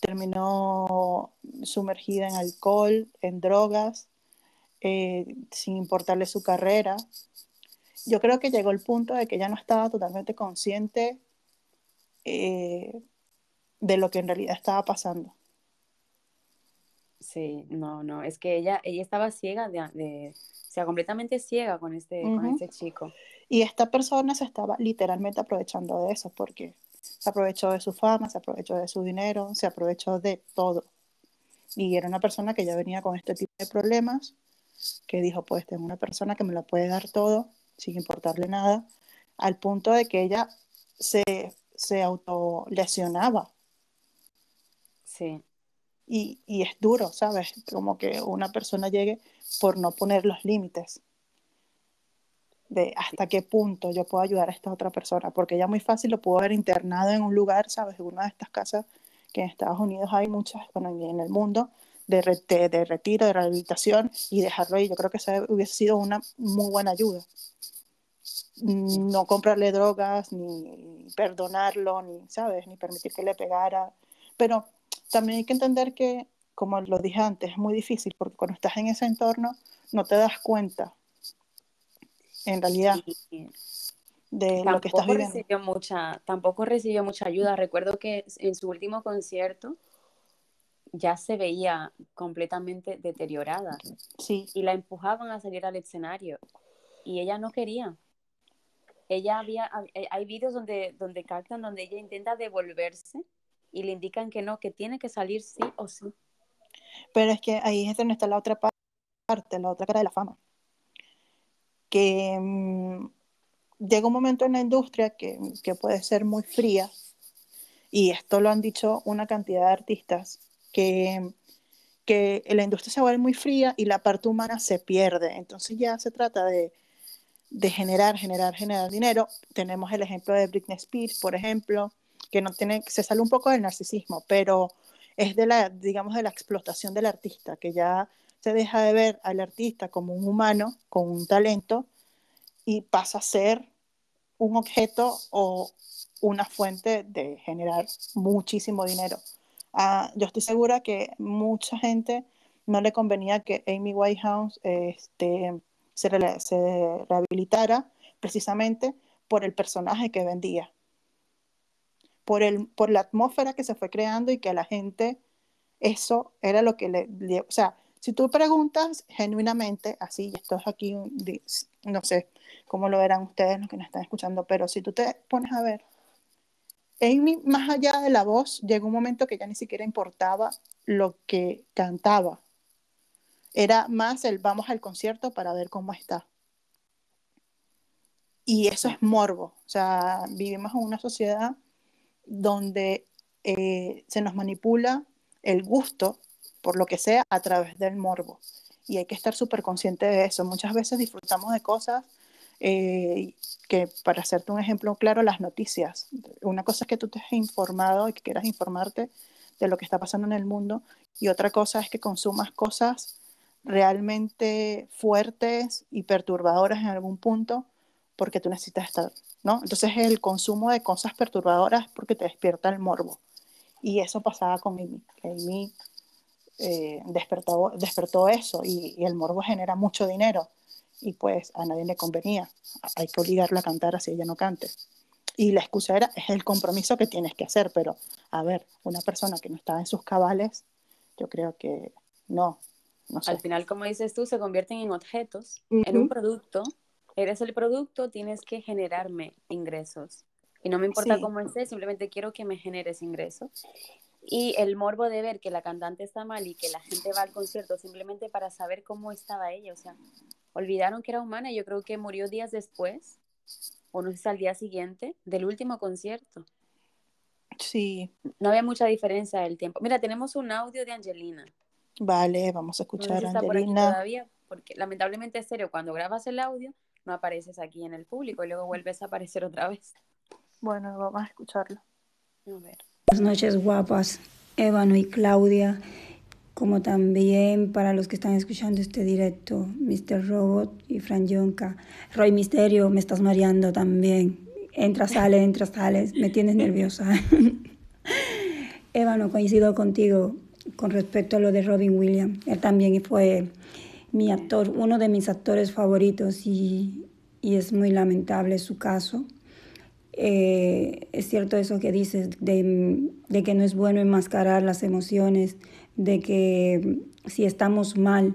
Speaker 2: terminó sumergida en alcohol, en drogas, eh, sin importarle su carrera. Yo creo que llegó el punto de que ella no estaba totalmente consciente eh, de lo que en realidad estaba pasando.
Speaker 1: Sí, no, no, es que ella, ella estaba ciega, de, de- o sea, completamente ciega con este, con este chico.
Speaker 2: Y esta persona se estaba literalmente aprovechando de eso, porque se aprovechó de su fama, se aprovechó de su dinero, se aprovechó de todo. Y era una persona que ya venía con este tipo de problemas, que dijo, pues tengo una persona que me lo puede dar todo, sin importarle nada, al punto de que ella se, se autolesionaba.
Speaker 1: Sí,
Speaker 2: Y, y es duro, ¿sabes? Como que una persona llegue por no poner los límites de hasta qué punto yo puedo ayudar a esta otra persona, porque ella muy fácil lo pudo haber internado en un lugar, ¿sabes? En una de estas casas que en Estados Unidos hay muchas, bueno, en el mundo, de, re- de, de retiro, de rehabilitación, y dejarlo ahí. Yo creo que esa hubiese sido una muy buena ayuda. No comprarle drogas, ni perdonarlo, ni, ¿sabes? Ni permitir que le pegara. Pero también hay que entender que, como lo dije antes, es muy difícil, porque cuando estás en ese entorno no te das cuenta, en realidad, de lo que estás
Speaker 1: tampoco
Speaker 2: viviendo.
Speaker 1: recibió mucha, tampoco recibió mucha ayuda. Recuerdo que en su último concierto ya se veía completamente deteriorada
Speaker 2: Sí,
Speaker 1: y la empujaban a salir al escenario y ella no quería. Ella había, hay- hay vídeos donde, donde captan donde ella intenta devolverse y le indican que no, que tiene que salir sí o sí.
Speaker 2: pero es que ahí es donde está la otra pa- parte, la otra cara de la fama. Que mm, llega un momento en la industria que, que puede ser muy fría, y esto lo han dicho una cantidad de artistas, que, que la industria se vuelve muy fría y la parte humana se pierde. Entonces ya se trata de, de generar, generar, generar dinero. Tenemos el ejemplo de Britney Spears, por ejemplo, que no tiene, se sale un poco del narcisismo, pero es de la, digamos, de la explotación del artista, que ya se deja de ver al artista como un humano con un talento y pasa a ser un objeto o una fuente de generar muchísimo dinero. Ah, yo estoy segura que mucha gente no le convenía que Amy Whitehouse este, se, se rehabilitara precisamente por el personaje que vendía, por, el, por la atmósfera que se fue creando y que a la gente eso era lo que le, le- o sea, si tú preguntas genuinamente, así, y esto es aquí, no sé cómo lo verán ustedes los que nos están escuchando, pero si tú te pones a ver, Amy, más allá de la voz, llegó un momento que ya ni siquiera importaba lo que cantaba. Era más el vamos al concierto para ver cómo está. Y eso es morbo. O sea, vivimos en una sociedad donde eh, se nos manipula el gusto, por lo que sea, a través del morbo. Y hay que estar súper consciente de eso. Muchas veces disfrutamos de cosas eh, que, para hacerte un ejemplo claro, las noticias. Una cosa es que tú te has informado y que quieras informarte de lo que está pasando en el mundo, y otra cosa es que consumas cosas realmente fuertes y perturbadoras en algún punto porque tú necesitas estar, ¿no? Entonces el consumo de cosas perturbadoras es porque te despierta el morbo. Y eso pasaba con Amy. Amy eh, despertó, despertó eso y, y el morbo genera mucho dinero y pues a nadie le convenía. Hay que obligarla a cantar así ella no cante. Y la excusa era, es el compromiso que tienes que hacer, pero a ver, una persona que no estaba en sus cabales, yo creo que no, no sé.
Speaker 1: Al final, como dices tú, se convierten en objetos, en un producto. Eres el producto, tienes que generarme ingresos. Y no me importa
Speaker 2: Sí.
Speaker 1: cómo esté, simplemente quiero que me generes ingresos. Y el morbo de ver que la cantante está mal y que la gente va al concierto simplemente para saber cómo estaba ella. O sea, olvidaron que era humana. Yo creo que murió días después, o no sé si al día siguiente, del último concierto.
Speaker 2: Sí,
Speaker 1: No había mucha diferencia del tiempo. Mira, tenemos un audio de Angelina.
Speaker 2: vale, vamos a
Speaker 1: No sé
Speaker 2: escuchar
Speaker 1: si
Speaker 2: a
Speaker 1: está por aquí
Speaker 2: Angelina.
Speaker 1: todavía, porque lamentablemente es serio, cuando grabas el audio no apareces aquí en el público y luego vuelves a aparecer otra vez.
Speaker 2: Bueno, vamos a escucharlo.
Speaker 1: A ver.
Speaker 6: Buenas noches, guapas. Ébano y Claudia. como también para los que están escuchando este directo, Mr. Robot y Fran Yonka. Roy Misterio, me estás mareando también. Entra, sale, entra, sale, me tienes nerviosa. Eva, no coincido contigo con respecto a lo de Robin Williams. Él también fue mi actor, uno de mis actores favoritos y, y es muy lamentable su caso. Eh, es cierto eso que dices de, de, que no es bueno enmascarar las emociones, de que si estamos mal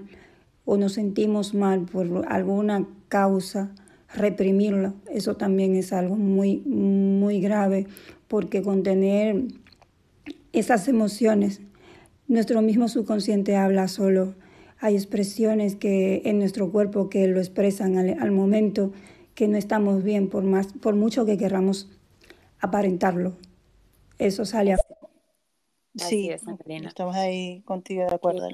Speaker 6: o nos sentimos mal por alguna causa, reprimirlo. Eso también es algo muy, muy grave, porque contener esas emociones, nuestro mismo subconsciente habla solo. Hay expresiones que en nuestro cuerpo que lo expresan al, al momento que no estamos bien por, más, por mucho que queramos aparentarlo. Eso sale a...
Speaker 2: Sí, estamos ahí contigo de acuerdo.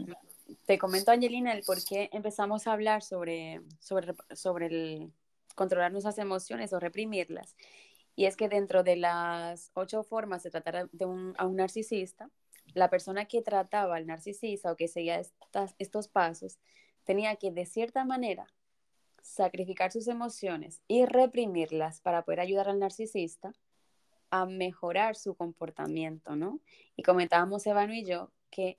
Speaker 1: Te comento, Angelina, el por qué empezamos a hablar sobre, sobre, sobre el controlar nuestras emociones o reprimirlas. Y es que dentro de las ocho formas de tratar de un, a un narcisista, la persona que trataba al narcisista o que seguía estos pasos tenía que, de cierta manera, sacrificar sus emociones y reprimirlas para poder ayudar al narcisista a mejorar su comportamiento, ¿no? Y comentábamos Evano y yo que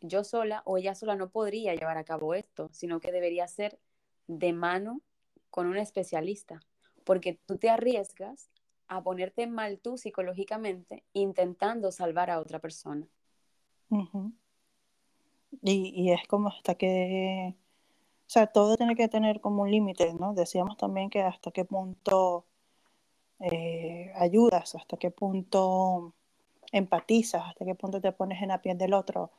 Speaker 1: yo sola o ella sola no podría llevar a cabo esto, sino que debería ser de mano con un especialista, porque tú te arriesgas a ponerte mal tú psicológicamente intentando salvar a otra persona.
Speaker 2: Y, y, es como hasta que o sea, todo tiene que tener como un límite, ¿no? Decíamos también que hasta qué punto eh, ayudas, hasta qué punto empatizas, hasta qué punto te pones en la piel del otro,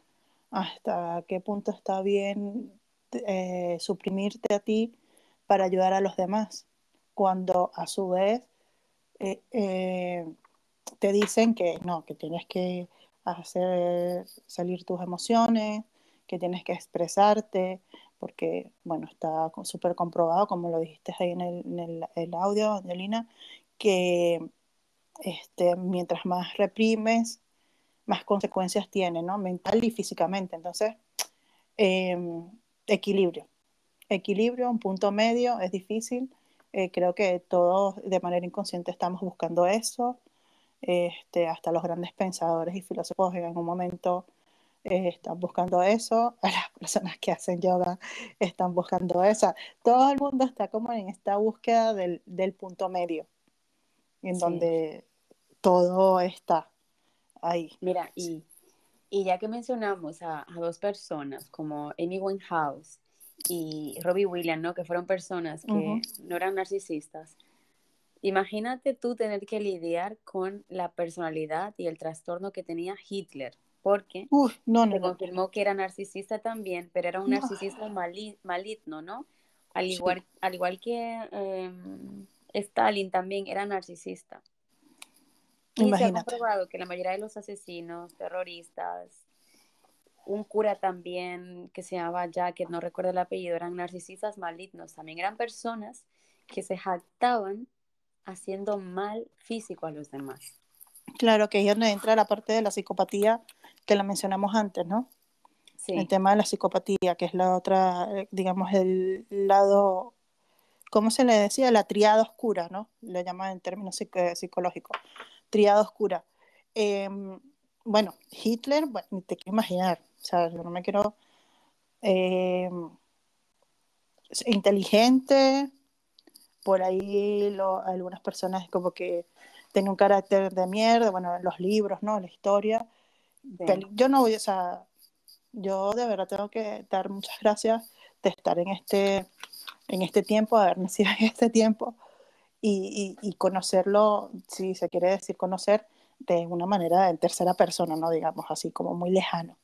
Speaker 2: hasta qué punto está bien eh, suprimirte a ti para ayudar a los demás, cuando a su vez eh, te dicen que no, que tienes que hacer salir tus emociones, que tienes que expresarte, porque, bueno, está súper comprobado, como lo dijiste ahí en el, audio, Angelina, que este, mientras más reprimes, más consecuencias tiene, ¿no? Mental y físicamente. Entonces, em, equilibrio. Equilibrio, un punto medio, es difícil. Eh, creo que todos de manera inconsciente estamos buscando eso. Este, hasta los grandes pensadores y filósofos en algún momento eh, están buscando eso, a las personas que hacen yoga están buscando eso. Todo el mundo está como en esta búsqueda del, del punto medio, en donde todo está ahí.
Speaker 1: Mira, y, y ya que mencionamos a, a, dos personas como Amy Winehouse y Robbie Williams, ¿no? que fueron personas que uh -huh. no eran narcisistas, imagínate tú tener que lidiar con la personalidad y el trastorno que tenía Hitler porque
Speaker 2: Uf, no, no,
Speaker 1: se confirmó no. que era narcisista también, pero era un narcisista mali maligno, ¿no? Al igual, sí. al igual que eh, Stalin también era narcisista. Y Imagínate. se ha comprobado que la mayoría de los asesinos, terroristas, un cura también que se llamaba Jacket, no recuerdo el apellido, eran narcisistas malignos, también eran personas que se jactaban haciendo mal físico a los demás.
Speaker 2: Claro, que es donde entra la parte de la psicopatía que la mencionamos antes, ¿no? Sí. El tema de la psicopatía, que es la otra, digamos, el lado, ¿cómo se le decía? La triada oscura, ¿no? Le llaman en términos psicológicos. Triada oscura. Eh, bueno, Hitler, bueno, te quiero imaginar, o sea, yo no me quiero... Eh, inteligente, por ahí lo, algunas personas como que tienen un carácter de mierda, bueno, los libros, ¿no? La historia, Sí. Yo no voy, o sea, yo de verdad tengo que dar muchas gracias de estar en este, en este tiempo, haber nacido en este tiempo y, y, y, conocerlo, si se quiere decir conocer, de una manera en tercera persona, no digamos así, como muy lejano.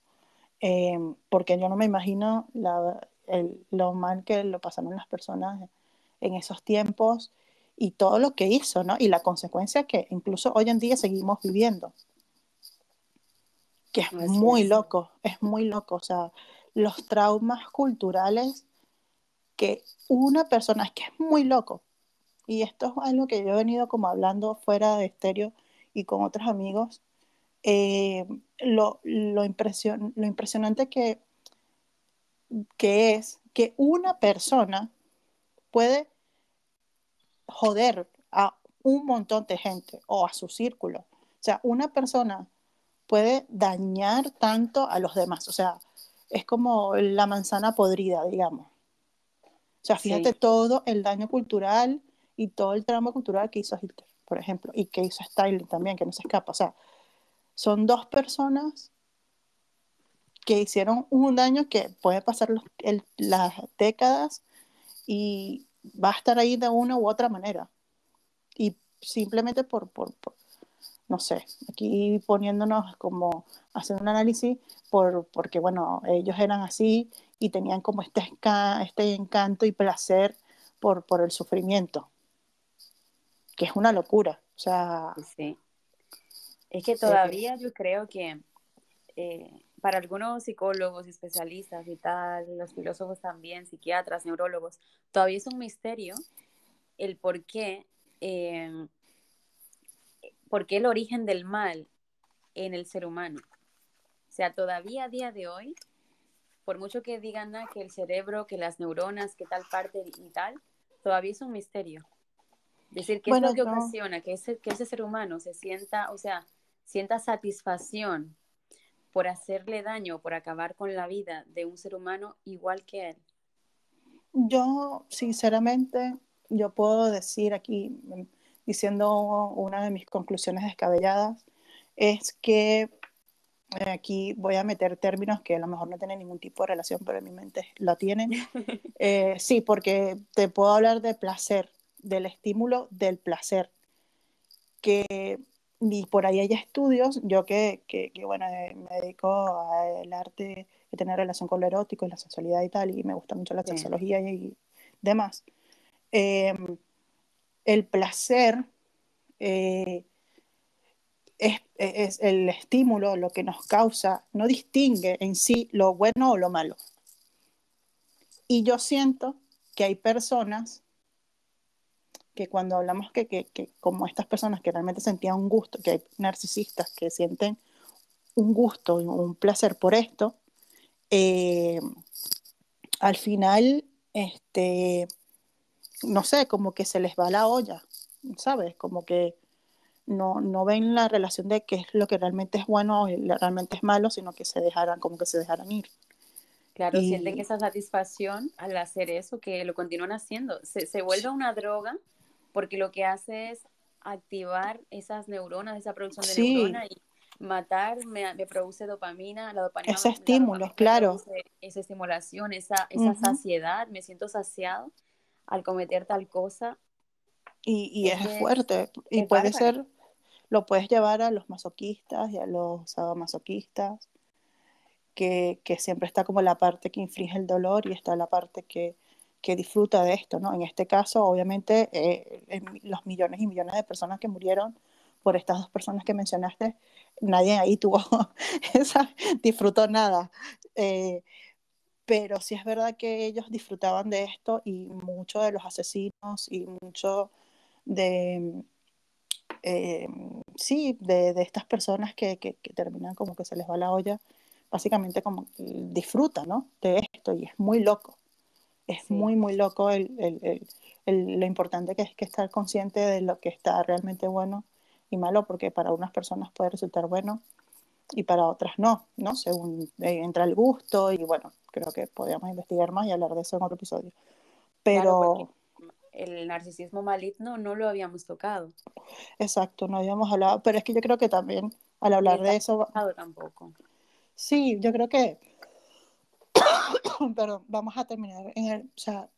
Speaker 2: Eh, porque yo no me imagino la, el, lo mal que lo pasaron las personas en esos tiempos y todo lo que hizo, ¿no? Y la consecuencia que incluso hoy en día seguimos viviendo que es Así muy es. loco, es muy loco, o sea, los traumas culturales que una persona, es que es muy loco, y esto es algo que yo he venido como hablando fuera de estéreo y con otros amigos, eh, lo, lo, impresion, lo impresionante que, que es que una persona puede joder a un montón de gente o a su círculo. O sea, una persona puede dañar tanto a los demás. O sea, es como la manzana podrida, digamos. O sea, fíjate
Speaker 1: Sí.
Speaker 2: todo el daño cultural y todo el trauma cultural que hizo Hitler, por ejemplo, y que hizo Stalin también, que no se escapa. O sea, son dos personas que hicieron un daño que puede pasar los- el- las décadas y va a estar ahí de una u otra manera. Y simplemente por, por, por- no sé, aquí poniéndonos como haciendo un análisis por, porque, bueno, ellos eran así y tenían como este, este encanto y placer por, por el sufrimiento, que es una locura. O sea,
Speaker 1: Sí. Es que todavía yo creo que eh, para algunos psicólogos, especialistas y tal, los filósofos también, psiquiatras, neurólogos, todavía es un misterio el por qué, eh, por qué el origen del mal en el ser humano. O sea, todavía a día de hoy, por mucho que digan ah, que el cerebro, que las neuronas, que tal parte y tal, todavía es un misterio. Decir, ¿qué
Speaker 2: Bueno,
Speaker 1: es lo que
Speaker 2: yo-
Speaker 1: ocasiona que ese, que ese ser humano se sienta, o sea, sienta satisfacción por hacerle daño, por acabar con la vida de un ser humano igual que él?
Speaker 2: Yo, sinceramente, yo puedo decir aquí, mm, diciendo una de mis conclusiones descabelladas, es que eh, aquí voy a meter términos que a lo mejor no tienen ningún tipo de relación, pero en mi mente lo tienen. Eh, sí, porque te puedo hablar de placer, del estímulo del placer, que y por ahí hay estudios, yo que, que, que, bueno, eh, me dedico al arte que tiene relación con lo erótico y la sensualidad y tal, y me gusta mucho la sexología y demás. Eh, el placer eh, es, es el estímulo, lo que nos causa, no distingue en sí lo bueno o lo malo. Y yo siento que hay personas que cuando hablamos que, que, que, como estas personas que realmente sentían un gusto, que hay narcisistas que sienten un gusto, un placer por esto, eh, al final, este, no sé, como que se les va la olla, ¿sabes? Como que no, no ven la relación de qué es lo que realmente es bueno y realmente es malo, sino que se dejaran, como que se dejaran ir.
Speaker 1: Claro,
Speaker 2: Y-
Speaker 1: sienten esa satisfacción al hacer eso, que lo continúan haciendo. Se, se vuelve una droga porque lo que hace es activar esas neuronas, esa producción de
Speaker 2: Sí.
Speaker 1: neuronas y matar me, me produce dopamina, la dopamina
Speaker 2: Ese estímulo, claro.
Speaker 1: esa estimulación, esa, esa
Speaker 2: Ujú.
Speaker 1: saciedad, me siento saciado al cometer tal cosa.
Speaker 2: Y, y
Speaker 1: Es
Speaker 2: es, fuerte. Y
Speaker 1: es
Speaker 2: puede
Speaker 1: bárbaro.
Speaker 2: ser, lo puedes llevar a los masoquistas y a los sadomasoquistas, que, que siempre está como la parte que inflige el dolor y está la parte que, que disfruta de esto, ¿no? En este caso, obviamente, eh, los millones y millones de personas que murieron por estas dos personas que mencionaste, nadie ahí tuvo, esa, disfrutó nada. Eh, pero sí es verdad que ellos disfrutaban de esto y muchos de los asesinos y muchos de, eh, sí, de, estas personas que, que, que, terminan como que se les va la olla, básicamente como disfrutan, ¿no? De esto y es muy loco. Es sí. muy, muy loco el, el, el, lo importante que es que estar consciente de lo que está realmente bueno y malo, porque para unas personas puede resultar bueno y para otras no, ¿no? Según eh, entra el gusto y bueno, creo que podríamos investigar más y hablar de eso en otro episodio. Pero...
Speaker 1: Claro, el narcisismo maligno no lo habíamos tocado.
Speaker 2: Exacto, no habíamos hablado, pero es que yo creo que también al hablar de eso...
Speaker 1: Tampoco.
Speaker 2: Sí, yo creo que... Perdón, vamos a terminar en el... O sea,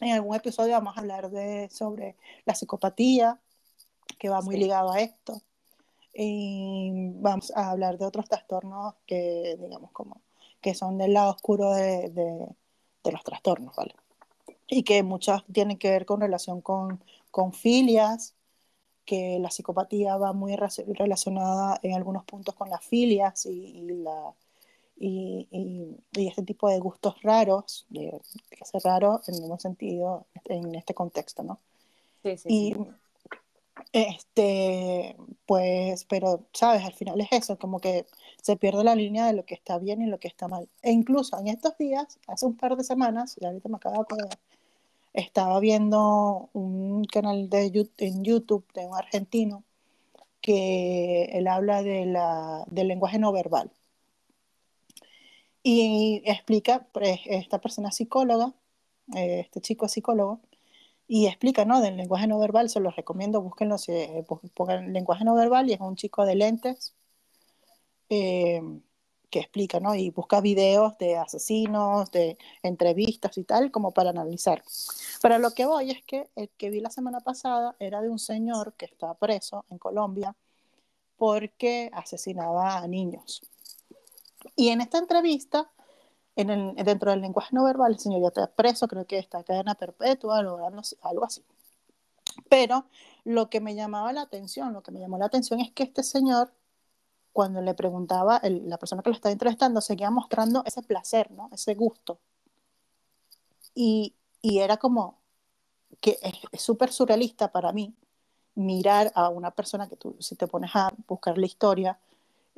Speaker 2: en algún episodio vamos a hablar de sobre la psicopatía, que va muy sí. ligado a esto. Y vamos a hablar de otros trastornos que, digamos, como que son del lado oscuro de, de, de los trastornos, ¿vale? Y que muchas tienen que ver con relación con, con filias, que la psicopatía va muy relacionada en algunos puntos con las filias y, y la, y, y, y, este tipo de gustos raros, de, que es raro en ningún sentido en este contexto, ¿no?
Speaker 1: Sí, sí,
Speaker 2: y,
Speaker 1: sí.
Speaker 2: Este, pues, pero, ¿sabes? Al final es eso, como que se pierde la línea de lo que está bien y lo que está mal. E incluso en estos días, hace un par de semanas, y ahorita me acabo de acordar, estaba viendo un canal de YouTube, en YouTube de un argentino que él habla de la, del lenguaje no verbal. Y explica, pues, esta persona psicóloga, eh, este chico psicólogo, y explica, ¿no? Del lenguaje no verbal, se los recomiendo, búsquenlo, se, pongan lenguaje no verbal y es un chico de lentes eh, que explica, ¿no? Y busca videos de asesinos, de entrevistas y tal, como para analizar. Pero lo que voy es que el que vi la semana pasada era de un señor que está preso en Colombia porque asesinaba a niños. Y en esta entrevista en el, dentro del lenguaje no verbal, el señor ya está preso, creo que está cadena perpetua, algo, así. Pero lo que me llamaba la atención, lo que me llamó la atención es que este señor, cuando le preguntaba, el, la persona que lo estaba entrevistando, seguía mostrando ese placer, ¿no? Ese gusto. Y, y era como que es súper surrealista para mí mirar a una persona que tú, si te pones a buscar la historia,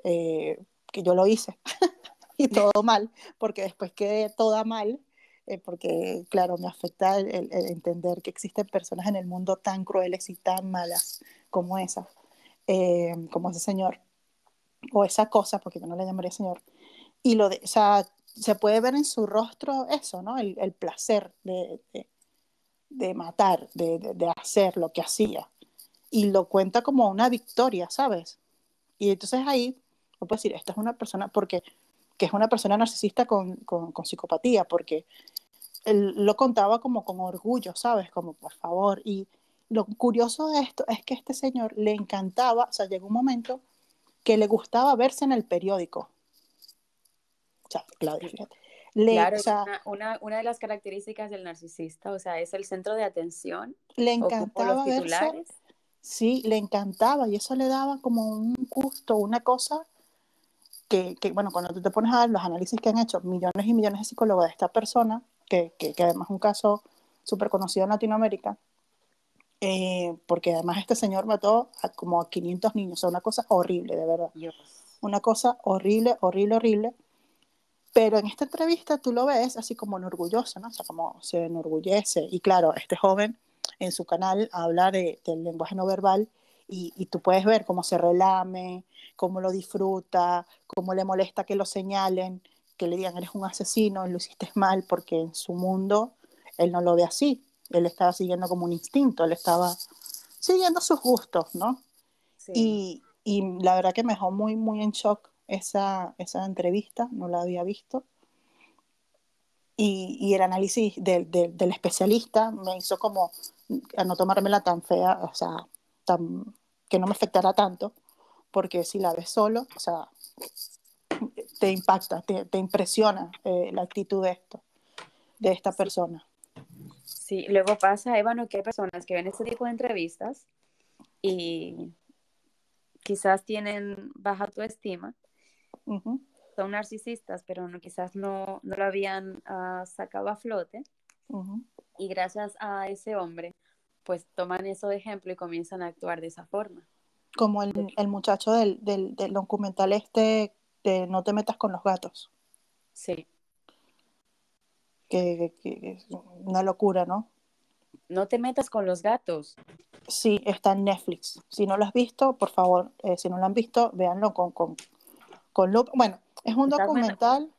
Speaker 2: eh, que yo lo hice, y todo mal, porque después quedé toda mal, eh, porque claro, me afecta el, entender que existen personas en el mundo tan crueles y tan malas como esa, eh, como ese señor, o esa cosa, porque yo no le llamaría señor, y lo de, o sea, se puede ver en su rostro eso, ¿no? El, el placer de, de, de matar, de, de, hacer lo que hacía, y lo cuenta como una victoria, ¿sabes? Y entonces ahí, no puedo decir, esta es una persona, porque que es una persona narcisista con, con, psicopatía, porque él lo contaba como con orgullo, ¿sabes? Como, por favor. Y lo curioso de esto es que a este señor le encantaba, o sea, llegó un momento que le gustaba verse en el periódico. O sea, Claudia, fíjate.
Speaker 1: claro, una, una, una, de las características del narcisista, o sea, es el centro de atención.
Speaker 2: Le encantaba verse. Sí, le encantaba y eso le daba como un gusto, una cosa que, que, bueno, cuando tú te pones a ver los análisis que han hecho millones y millones de psicólogos de esta persona, que, que, que además es un caso súper conocido en Latinoamérica, eh, porque además este señor mató a como a 500 niños, o sea, una cosa horrible, de verdad. Dios. Una cosa horrible, horrible, horrible. Pero en esta entrevista tú lo ves así como orgulloso, ¿no? O sea, como se enorgullece. Y claro, este joven en su canal habla de, del lenguaje no verbal y, y, tú puedes ver cómo se relame, cómo lo disfruta, cómo le molesta que lo señalen, que le digan eres un asesino, lo hiciste mal, porque en su mundo él no lo ve así, él estaba siguiendo como un instinto, él estaba siguiendo sus gustos, ¿no? Sí. Y, y, la verdad que me dejó muy, muy en shock esa, esa entrevista, no la había visto. Y, y el análisis del, del, del, especialista me hizo como a no tomármela tan fea, o sea, tan, que no me afectara tanto, porque si la ves solo, o sea, te impacta, te, te impresiona eh, la actitud de esto, de esta persona.
Speaker 1: Sí, luego pasa, Ébano, que hay personas que ven este tipo de entrevistas y quizás tienen baja autoestima, uh -huh. son narcisistas, pero no, quizás no, no lo habían uh, sacado a flote. Uh -huh. Y gracias a ese hombre, pues toman eso de ejemplo y comienzan a actuar de esa forma
Speaker 2: como el, el muchacho del, del, del, documental este de No te metas con los gatos.
Speaker 1: Sí.
Speaker 2: Que, que, que, es una locura, ¿no?
Speaker 1: No te metas con los gatos.
Speaker 2: Sí, está en Netflix. Si no lo has visto, por favor, eh, si no lo han visto, véanlo con, con, con. Bueno, es un documental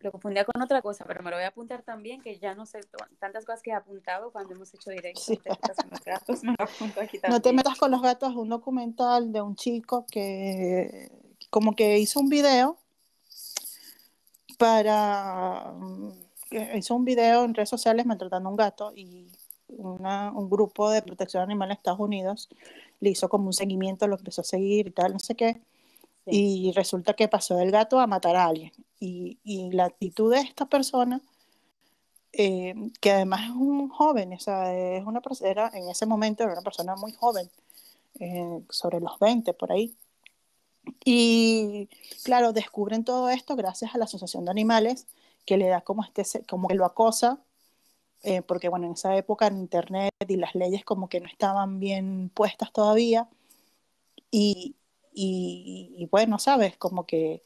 Speaker 1: lo confundía con otra cosa, pero me lo voy a apuntar también, que ya no sé tantas cosas que he apuntado cuando hemos hecho directo. Sí. Gatos, me
Speaker 2: no te metas con los gatos, un documental de un chico que como que hizo un video para hizo un video en redes sociales maltratando a un gato y una, un grupo de protección animal en Estados Unidos le hizo como un seguimiento, lo empezó a seguir y tal, no sé qué y resulta que pasó del gato a matar a alguien. Y, y la actitud de esta persona, eh, que además es un joven, o sea, es una era, en ese momento era una persona muy joven, eh, sobre los 20 por ahí. Y claro, descubren todo esto gracias a la Asociación de Animales, que le da como, este, como que lo acosa eh, porque bueno, en esa época en Internet y las leyes como que no estaban bien puestas todavía. Y, y, bueno, sabes, como que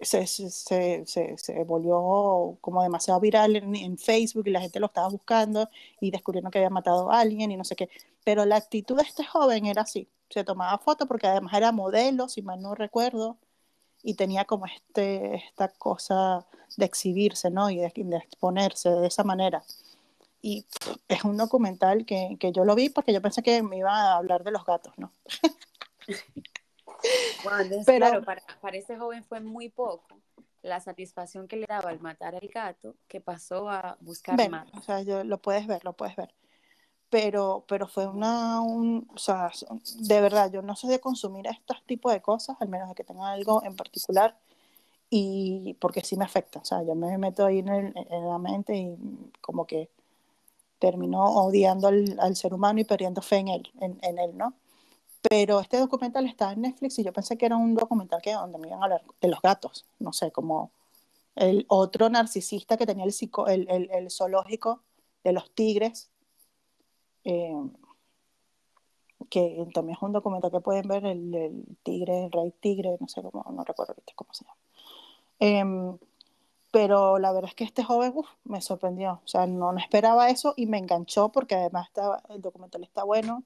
Speaker 2: se, se, se, volvió como demasiado viral en, en, Facebook y la gente lo estaba buscando y descubrieron que había matado a alguien y no sé qué. Pero la actitud de este joven era así. Se tomaba fotos porque además era modelo, si mal no recuerdo, y tenía como este, esta cosa de exhibirse, ¿no? Y de exponerse de esa manera. Y es un documental que, que, yo lo vi porque yo pensé que me iba a hablar de los gatos, ¿no?
Speaker 1: Bueno, entonces, Pero, claro, para, para este joven fue muy poco la satisfacción que le daba al matar al gato que pasó a buscar
Speaker 2: ven,
Speaker 1: más.
Speaker 2: O sea, yo, lo puedes ver, lo puedes ver. Pero, pero fue una, un, o sea, de verdad, yo no soy de consumir estos tipos de cosas, al menos de que tenga algo en particular, y porque sí me afecta, o sea, yo me meto ahí en, el, en la mente y como que terminó odiando al, al, ser humano y perdiendo fe en él, en, en él, ¿no? Pero este documental está en Netflix y yo pensé que era un documental que donde me iban a hablar de los gatos, no sé, como el otro narcisista que tenía el, psico, el, el, el zoológico de los tigres, eh, que también es un documental que pueden ver, el, tigre, el rey tigre, no sé cómo, no recuerdo cómo se llama. Eh, pero la verdad es que este joven uf, me sorprendió, o sea, no, no esperaba eso y me enganchó porque además estaba, el documental está bueno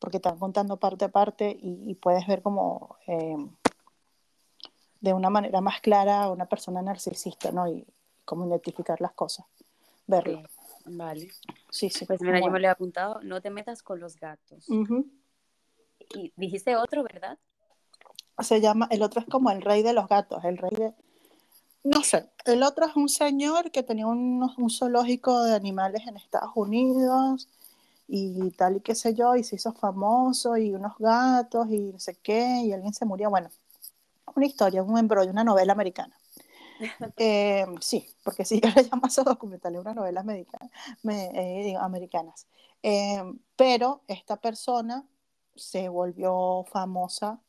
Speaker 2: porque están contando parte a parte y, y puedes ver como eh, de una manera más clara a una persona narcisista, ¿no? Y cómo identificar las cosas, verlo.
Speaker 1: Sí, vale.
Speaker 2: Sí, sí.
Speaker 1: Pues mira, bueno. yo me lo he apuntado, no te metas con los gatos.
Speaker 2: Uh -huh.
Speaker 1: Y dijiste otro, ¿verdad?
Speaker 2: Se llama, el otro es como el rey de los gatos, el rey de... No sé, el otro es un señor que tenía un, un zoológico de animales en Estados Unidos y tal y qué sé yo, y se hizo famoso, y unos gatos, y no sé qué, y alguien se murió. Bueno, una historia, un embrollo, una novela americana. eh, sí, porque si yo le llamo a esos documentales unas novelas eh, americanas. Eh, pero esta persona se volvió famosa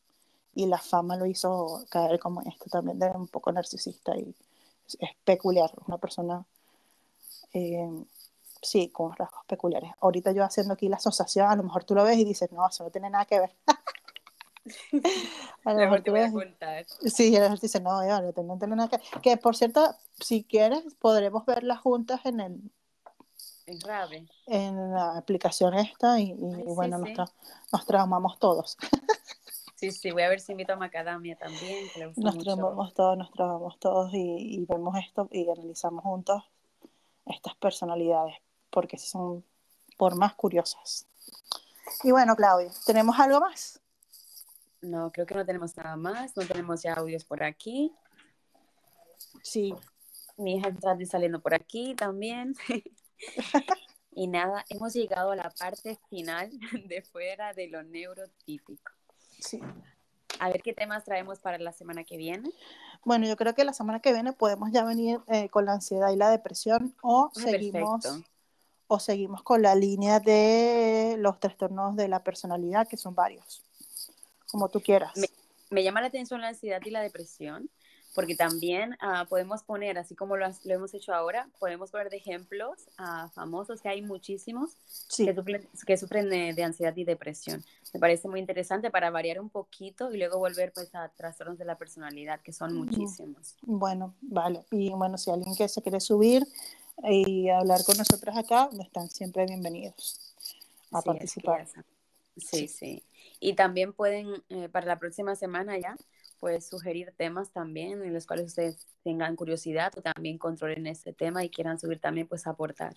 Speaker 2: y la fama lo hizo caer como esto también de un poco narcisista y es, es peculiar, una persona eh, sí, con rasgos peculiares. Ahorita yo haciendo aquí la asociación, a lo mejor tú lo ves y dices, no, eso no tiene nada que ver.
Speaker 1: a lo mejor te voy a contar.
Speaker 2: Sí, a lo mejor dices, no, ya, no tengo, no tengo nada que ver. Que por cierto, si quieres, podremos verlas juntas en el.
Speaker 1: En Rave.
Speaker 2: En la aplicación esta y, y
Speaker 1: Ay,
Speaker 2: bueno,
Speaker 1: sí,
Speaker 2: nos,
Speaker 1: sí.
Speaker 2: tra nos traumamos todos.
Speaker 1: Sí, sí, voy a ver si invito a Macadamia también, que le gusta
Speaker 2: Nos
Speaker 1: mucho.
Speaker 2: traumamos todos, nos traumamos todos y, y vemos esto y analizamos juntos estas personalidades, porque son por más curiosas. Y bueno, Claudia, ¿tenemos algo más?
Speaker 1: No, creo que no tenemos nada más, no tenemos ya audios por aquí.
Speaker 2: Sí.
Speaker 1: Mi hija y saliendo por aquí también. y nada, hemos llegado a la parte final de fuera de lo neurotípico.
Speaker 2: Sí.
Speaker 1: A ver qué temas traemos para la semana que viene.
Speaker 2: Bueno, yo creo que la semana que viene podemos ya venir eh, con la ansiedad y la depresión o
Speaker 1: Ah,
Speaker 2: seguimos
Speaker 1: perfecto.
Speaker 2: o seguimos con la línea de los trastornos de la personalidad, que son varios, como tú quieras.
Speaker 1: Me, me llama la atención la ansiedad y la depresión, porque también uh, podemos poner, así como lo, lo, hemos hecho ahora, podemos poner de ejemplos uh, famosos, que hay muchísimos
Speaker 2: Sí.
Speaker 1: que, sufren, que sufren de, de ansiedad y depresión. Me parece muy interesante para variar un poquito y luego volver pues a trastornos de la personalidad, que son muchísimos.
Speaker 2: Bueno, vale. Y bueno, si alguien que se quiere subir y hablar con nosotros acá, están siempre bienvenidos a
Speaker 1: Sí,
Speaker 2: participar.
Speaker 1: es que sa- sí, sí. Y también pueden, eh, para la próxima semana ya, pues sugerir temas también en los cuales ustedes tengan curiosidad o también controlen este tema y quieran subir también, pues aportar.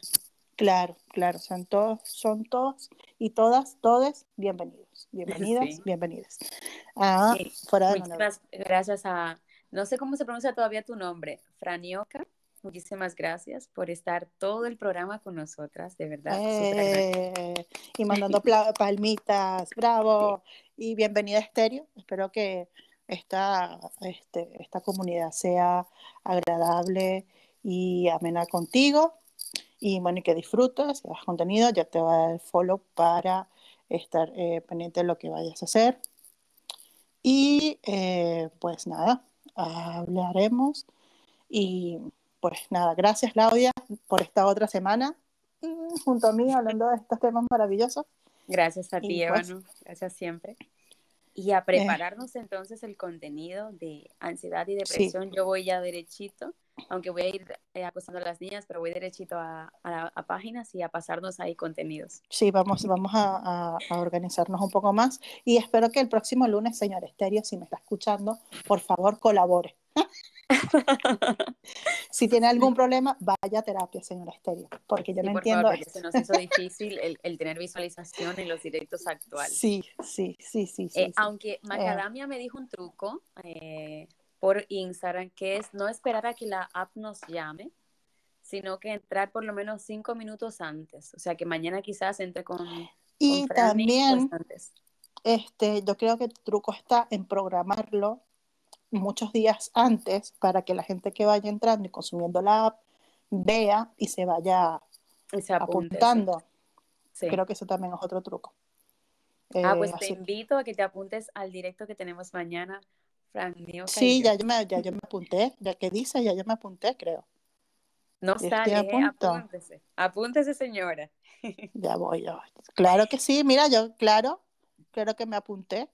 Speaker 2: Claro, claro, son todos, son todos y todas, todes bienvenidos, bienvenidas,
Speaker 1: Sí.
Speaker 2: bienvenidas. Ah,
Speaker 1: Sí,
Speaker 2: fuera de.
Speaker 1: Muchísimas gracias a, no sé cómo se pronuncia todavía tu nombre, Franioca. Muchísimas gracias por estar todo el programa con nosotras, de verdad.
Speaker 2: Eh, y mandando palmitas, bravo. Y bienvenida a Estéreo. Espero que esta, este, esta comunidad sea agradable y amena contigo. Y bueno, y que disfrutes, que hagas contenido. Ya te va a dar el follow para estar eh, pendiente de lo que vayas a hacer. Y eh, pues nada, hablaremos y pues nada, gracias Claudia por esta otra semana mm, junto a mí hablando de estos temas maravillosos.
Speaker 1: Gracias a ti,
Speaker 2: pues-
Speaker 1: Ébano. Gracias siempre. Y a prepararnos entonces el contenido de ansiedad y depresión. Yo voy ya derechito, aunque voy a ir eh, acostando a las niñas, pero voy derechito a, a- a páginas y a pasarnos ahí contenidos.
Speaker 2: Sí, vamos, vamos a, a- organizarnos un poco más y espero que el próximo lunes, señor Estéreo, si me está escuchando, por favor colabore. Si tiene algún problema, vaya a terapia, señor Estéreo, porque yo
Speaker 1: Sí,
Speaker 2: no
Speaker 1: por
Speaker 2: entiendo
Speaker 1: favor, porque se nos hizo difícil el, el tener visualización en los directos actuales.
Speaker 2: Sí, sí, sí, sí, sí.
Speaker 1: Eh,
Speaker 2: sí.
Speaker 1: Aunque Macadamia me dijo un truco eh, por Instagram, que es no esperar a que la app nos llame, sino que entrar por lo menos cinco minutos antes. O sea, que mañana quizás entre con,
Speaker 2: Y
Speaker 1: con
Speaker 2: también,
Speaker 1: pues, antes.
Speaker 2: este, yo creo que el truco está en programarlo muchos días antes para que la gente que vaya entrando y consumiendo la app vea y se vaya
Speaker 1: Y se apunte,
Speaker 2: apuntando.
Speaker 1: sí.
Speaker 2: Creo que eso también es otro truco.
Speaker 1: Ah,
Speaker 2: Eh,
Speaker 1: pues te invito a que te apuntes al directo que tenemos mañana, Fran Nioca
Speaker 2: Sí,
Speaker 1: yo.
Speaker 2: ya yo, me, ya yo me apunté. Ya que dice, ya yo me apunté, creo.
Speaker 1: No sale, eh, apúntese. Apúntese, señora.
Speaker 2: Ya voy, voy. Claro que sí, mira, yo, claro, claro que me apunté.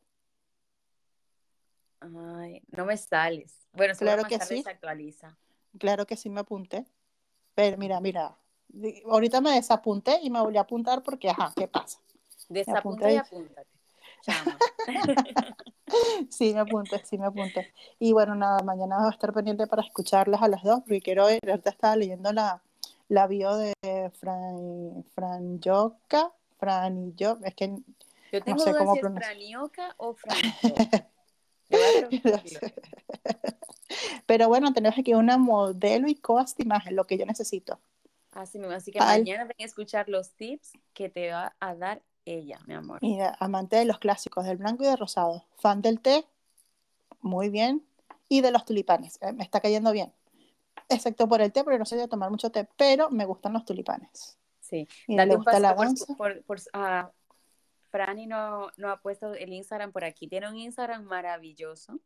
Speaker 1: Ay, no me sales. Bueno,
Speaker 2: Claro que sí.
Speaker 1: se actualiza.
Speaker 2: Claro que sí me apunté. Pero mira, mira, ahorita me desapunté y me volví a apuntar porque, ajá, ¿qué pasa?
Speaker 1: Desapunta y apúntate.
Speaker 2: Sí, me apunté, sí me apunté. Y bueno, nada, mañana voy a estar pendiente para escucharlas a las dos, porque quiero ver, ahorita estaba leyendo la, la bio de Fran, Fran Yoka, Fran y yo, es que
Speaker 1: Yo tengo
Speaker 2: sé
Speaker 1: dudas
Speaker 2: cómo
Speaker 1: si
Speaker 2: pronunciar.
Speaker 1: Franioca o Franioca.
Speaker 2: Pero bueno, tenemos aquí una modelo y coast de imagen, lo que yo necesito.
Speaker 1: Así mismo, así que
Speaker 2: Al-
Speaker 1: mañana ven a escuchar los tips que te va a dar ella, mi amor.
Speaker 2: Mira, amante de los clásicos, del blanco y del rosado. Fan del té, muy bien. Y de los tulipanes, eh, me está cayendo bien. Excepto por el té, porque no soy de tomar mucho té, pero me gustan los tulipanes.
Speaker 1: Sí.
Speaker 2: Y
Speaker 1: Dale
Speaker 2: le
Speaker 1: un
Speaker 2: gusta la
Speaker 1: pasito
Speaker 2: danza.
Speaker 1: por, por, por Franny no, no ha puesto el Instagram por aquí. Tiene un Instagram maravilloso.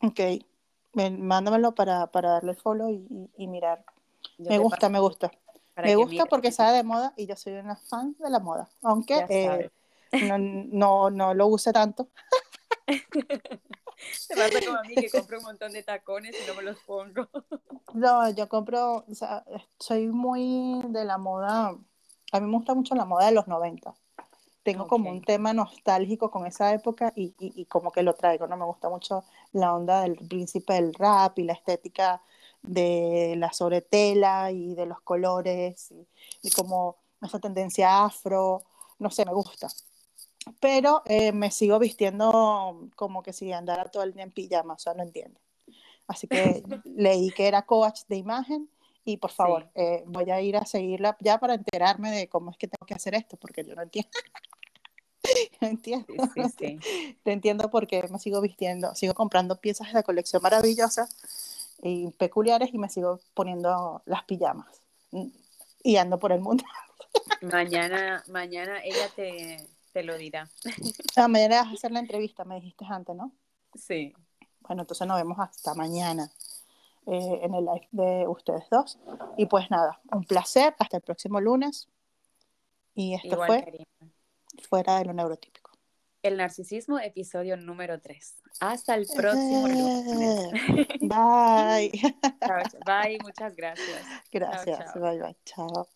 Speaker 2: Ok, mándamelo para, para darle follow y, y- mirar.
Speaker 1: Yo
Speaker 2: Me gusta, me gusta. Me gusta porque sabe de moda y yo soy una fan de la moda. Aunque eh, no, no, no lo use tanto.
Speaker 1: Pasa como a mí que compro un montón de tacones y no me los pongo.
Speaker 2: No, yo compro, o sea, soy muy de la moda. A mí me gusta mucho la moda de los 90. Tengo como
Speaker 1: Ok.
Speaker 2: un tema nostálgico con esa época y, y- y como que lo traigo, ¿no? Me gusta mucho la onda del príncipe del rap y la estética de la sobretela y de los colores y, y como esa tendencia afro, no sé, me gusta. Pero eh, me sigo vistiendo como que si andara todo el día en pijama, o sea, no entiendo. Así que leí que era coach de imagen y por favor, eh, voy a ir a seguirla ya para enterarme de cómo es que tengo que hacer esto, porque yo no entiendo. entiendo.
Speaker 1: Sí, sí, sí.
Speaker 2: No entiendo por qué me sigo vistiendo, sigo comprando piezas de la colección maravillosas y peculiares y me sigo poniendo las pijamas y ando por el mundo.
Speaker 1: Mañana, mañana ella te, te lo dirá.
Speaker 2: Ah, mañana vas a hacer la entrevista, me dijiste antes, ¿no?
Speaker 1: Sí.
Speaker 2: Bueno, entonces nos vemos hasta mañana eh, en el live de ustedes dos. Y pues nada, un placer, hasta el próximo lunes. Y esto
Speaker 1: Igual,
Speaker 2: fue. Fuera de lo neurotípico.
Speaker 1: El narcisismo, episodio número 3. Hasta el próximo lunes.
Speaker 2: Bye.
Speaker 1: Bye, muchas gracias.
Speaker 2: Gracias.
Speaker 1: chao.
Speaker 2: Bye, bye. Chao.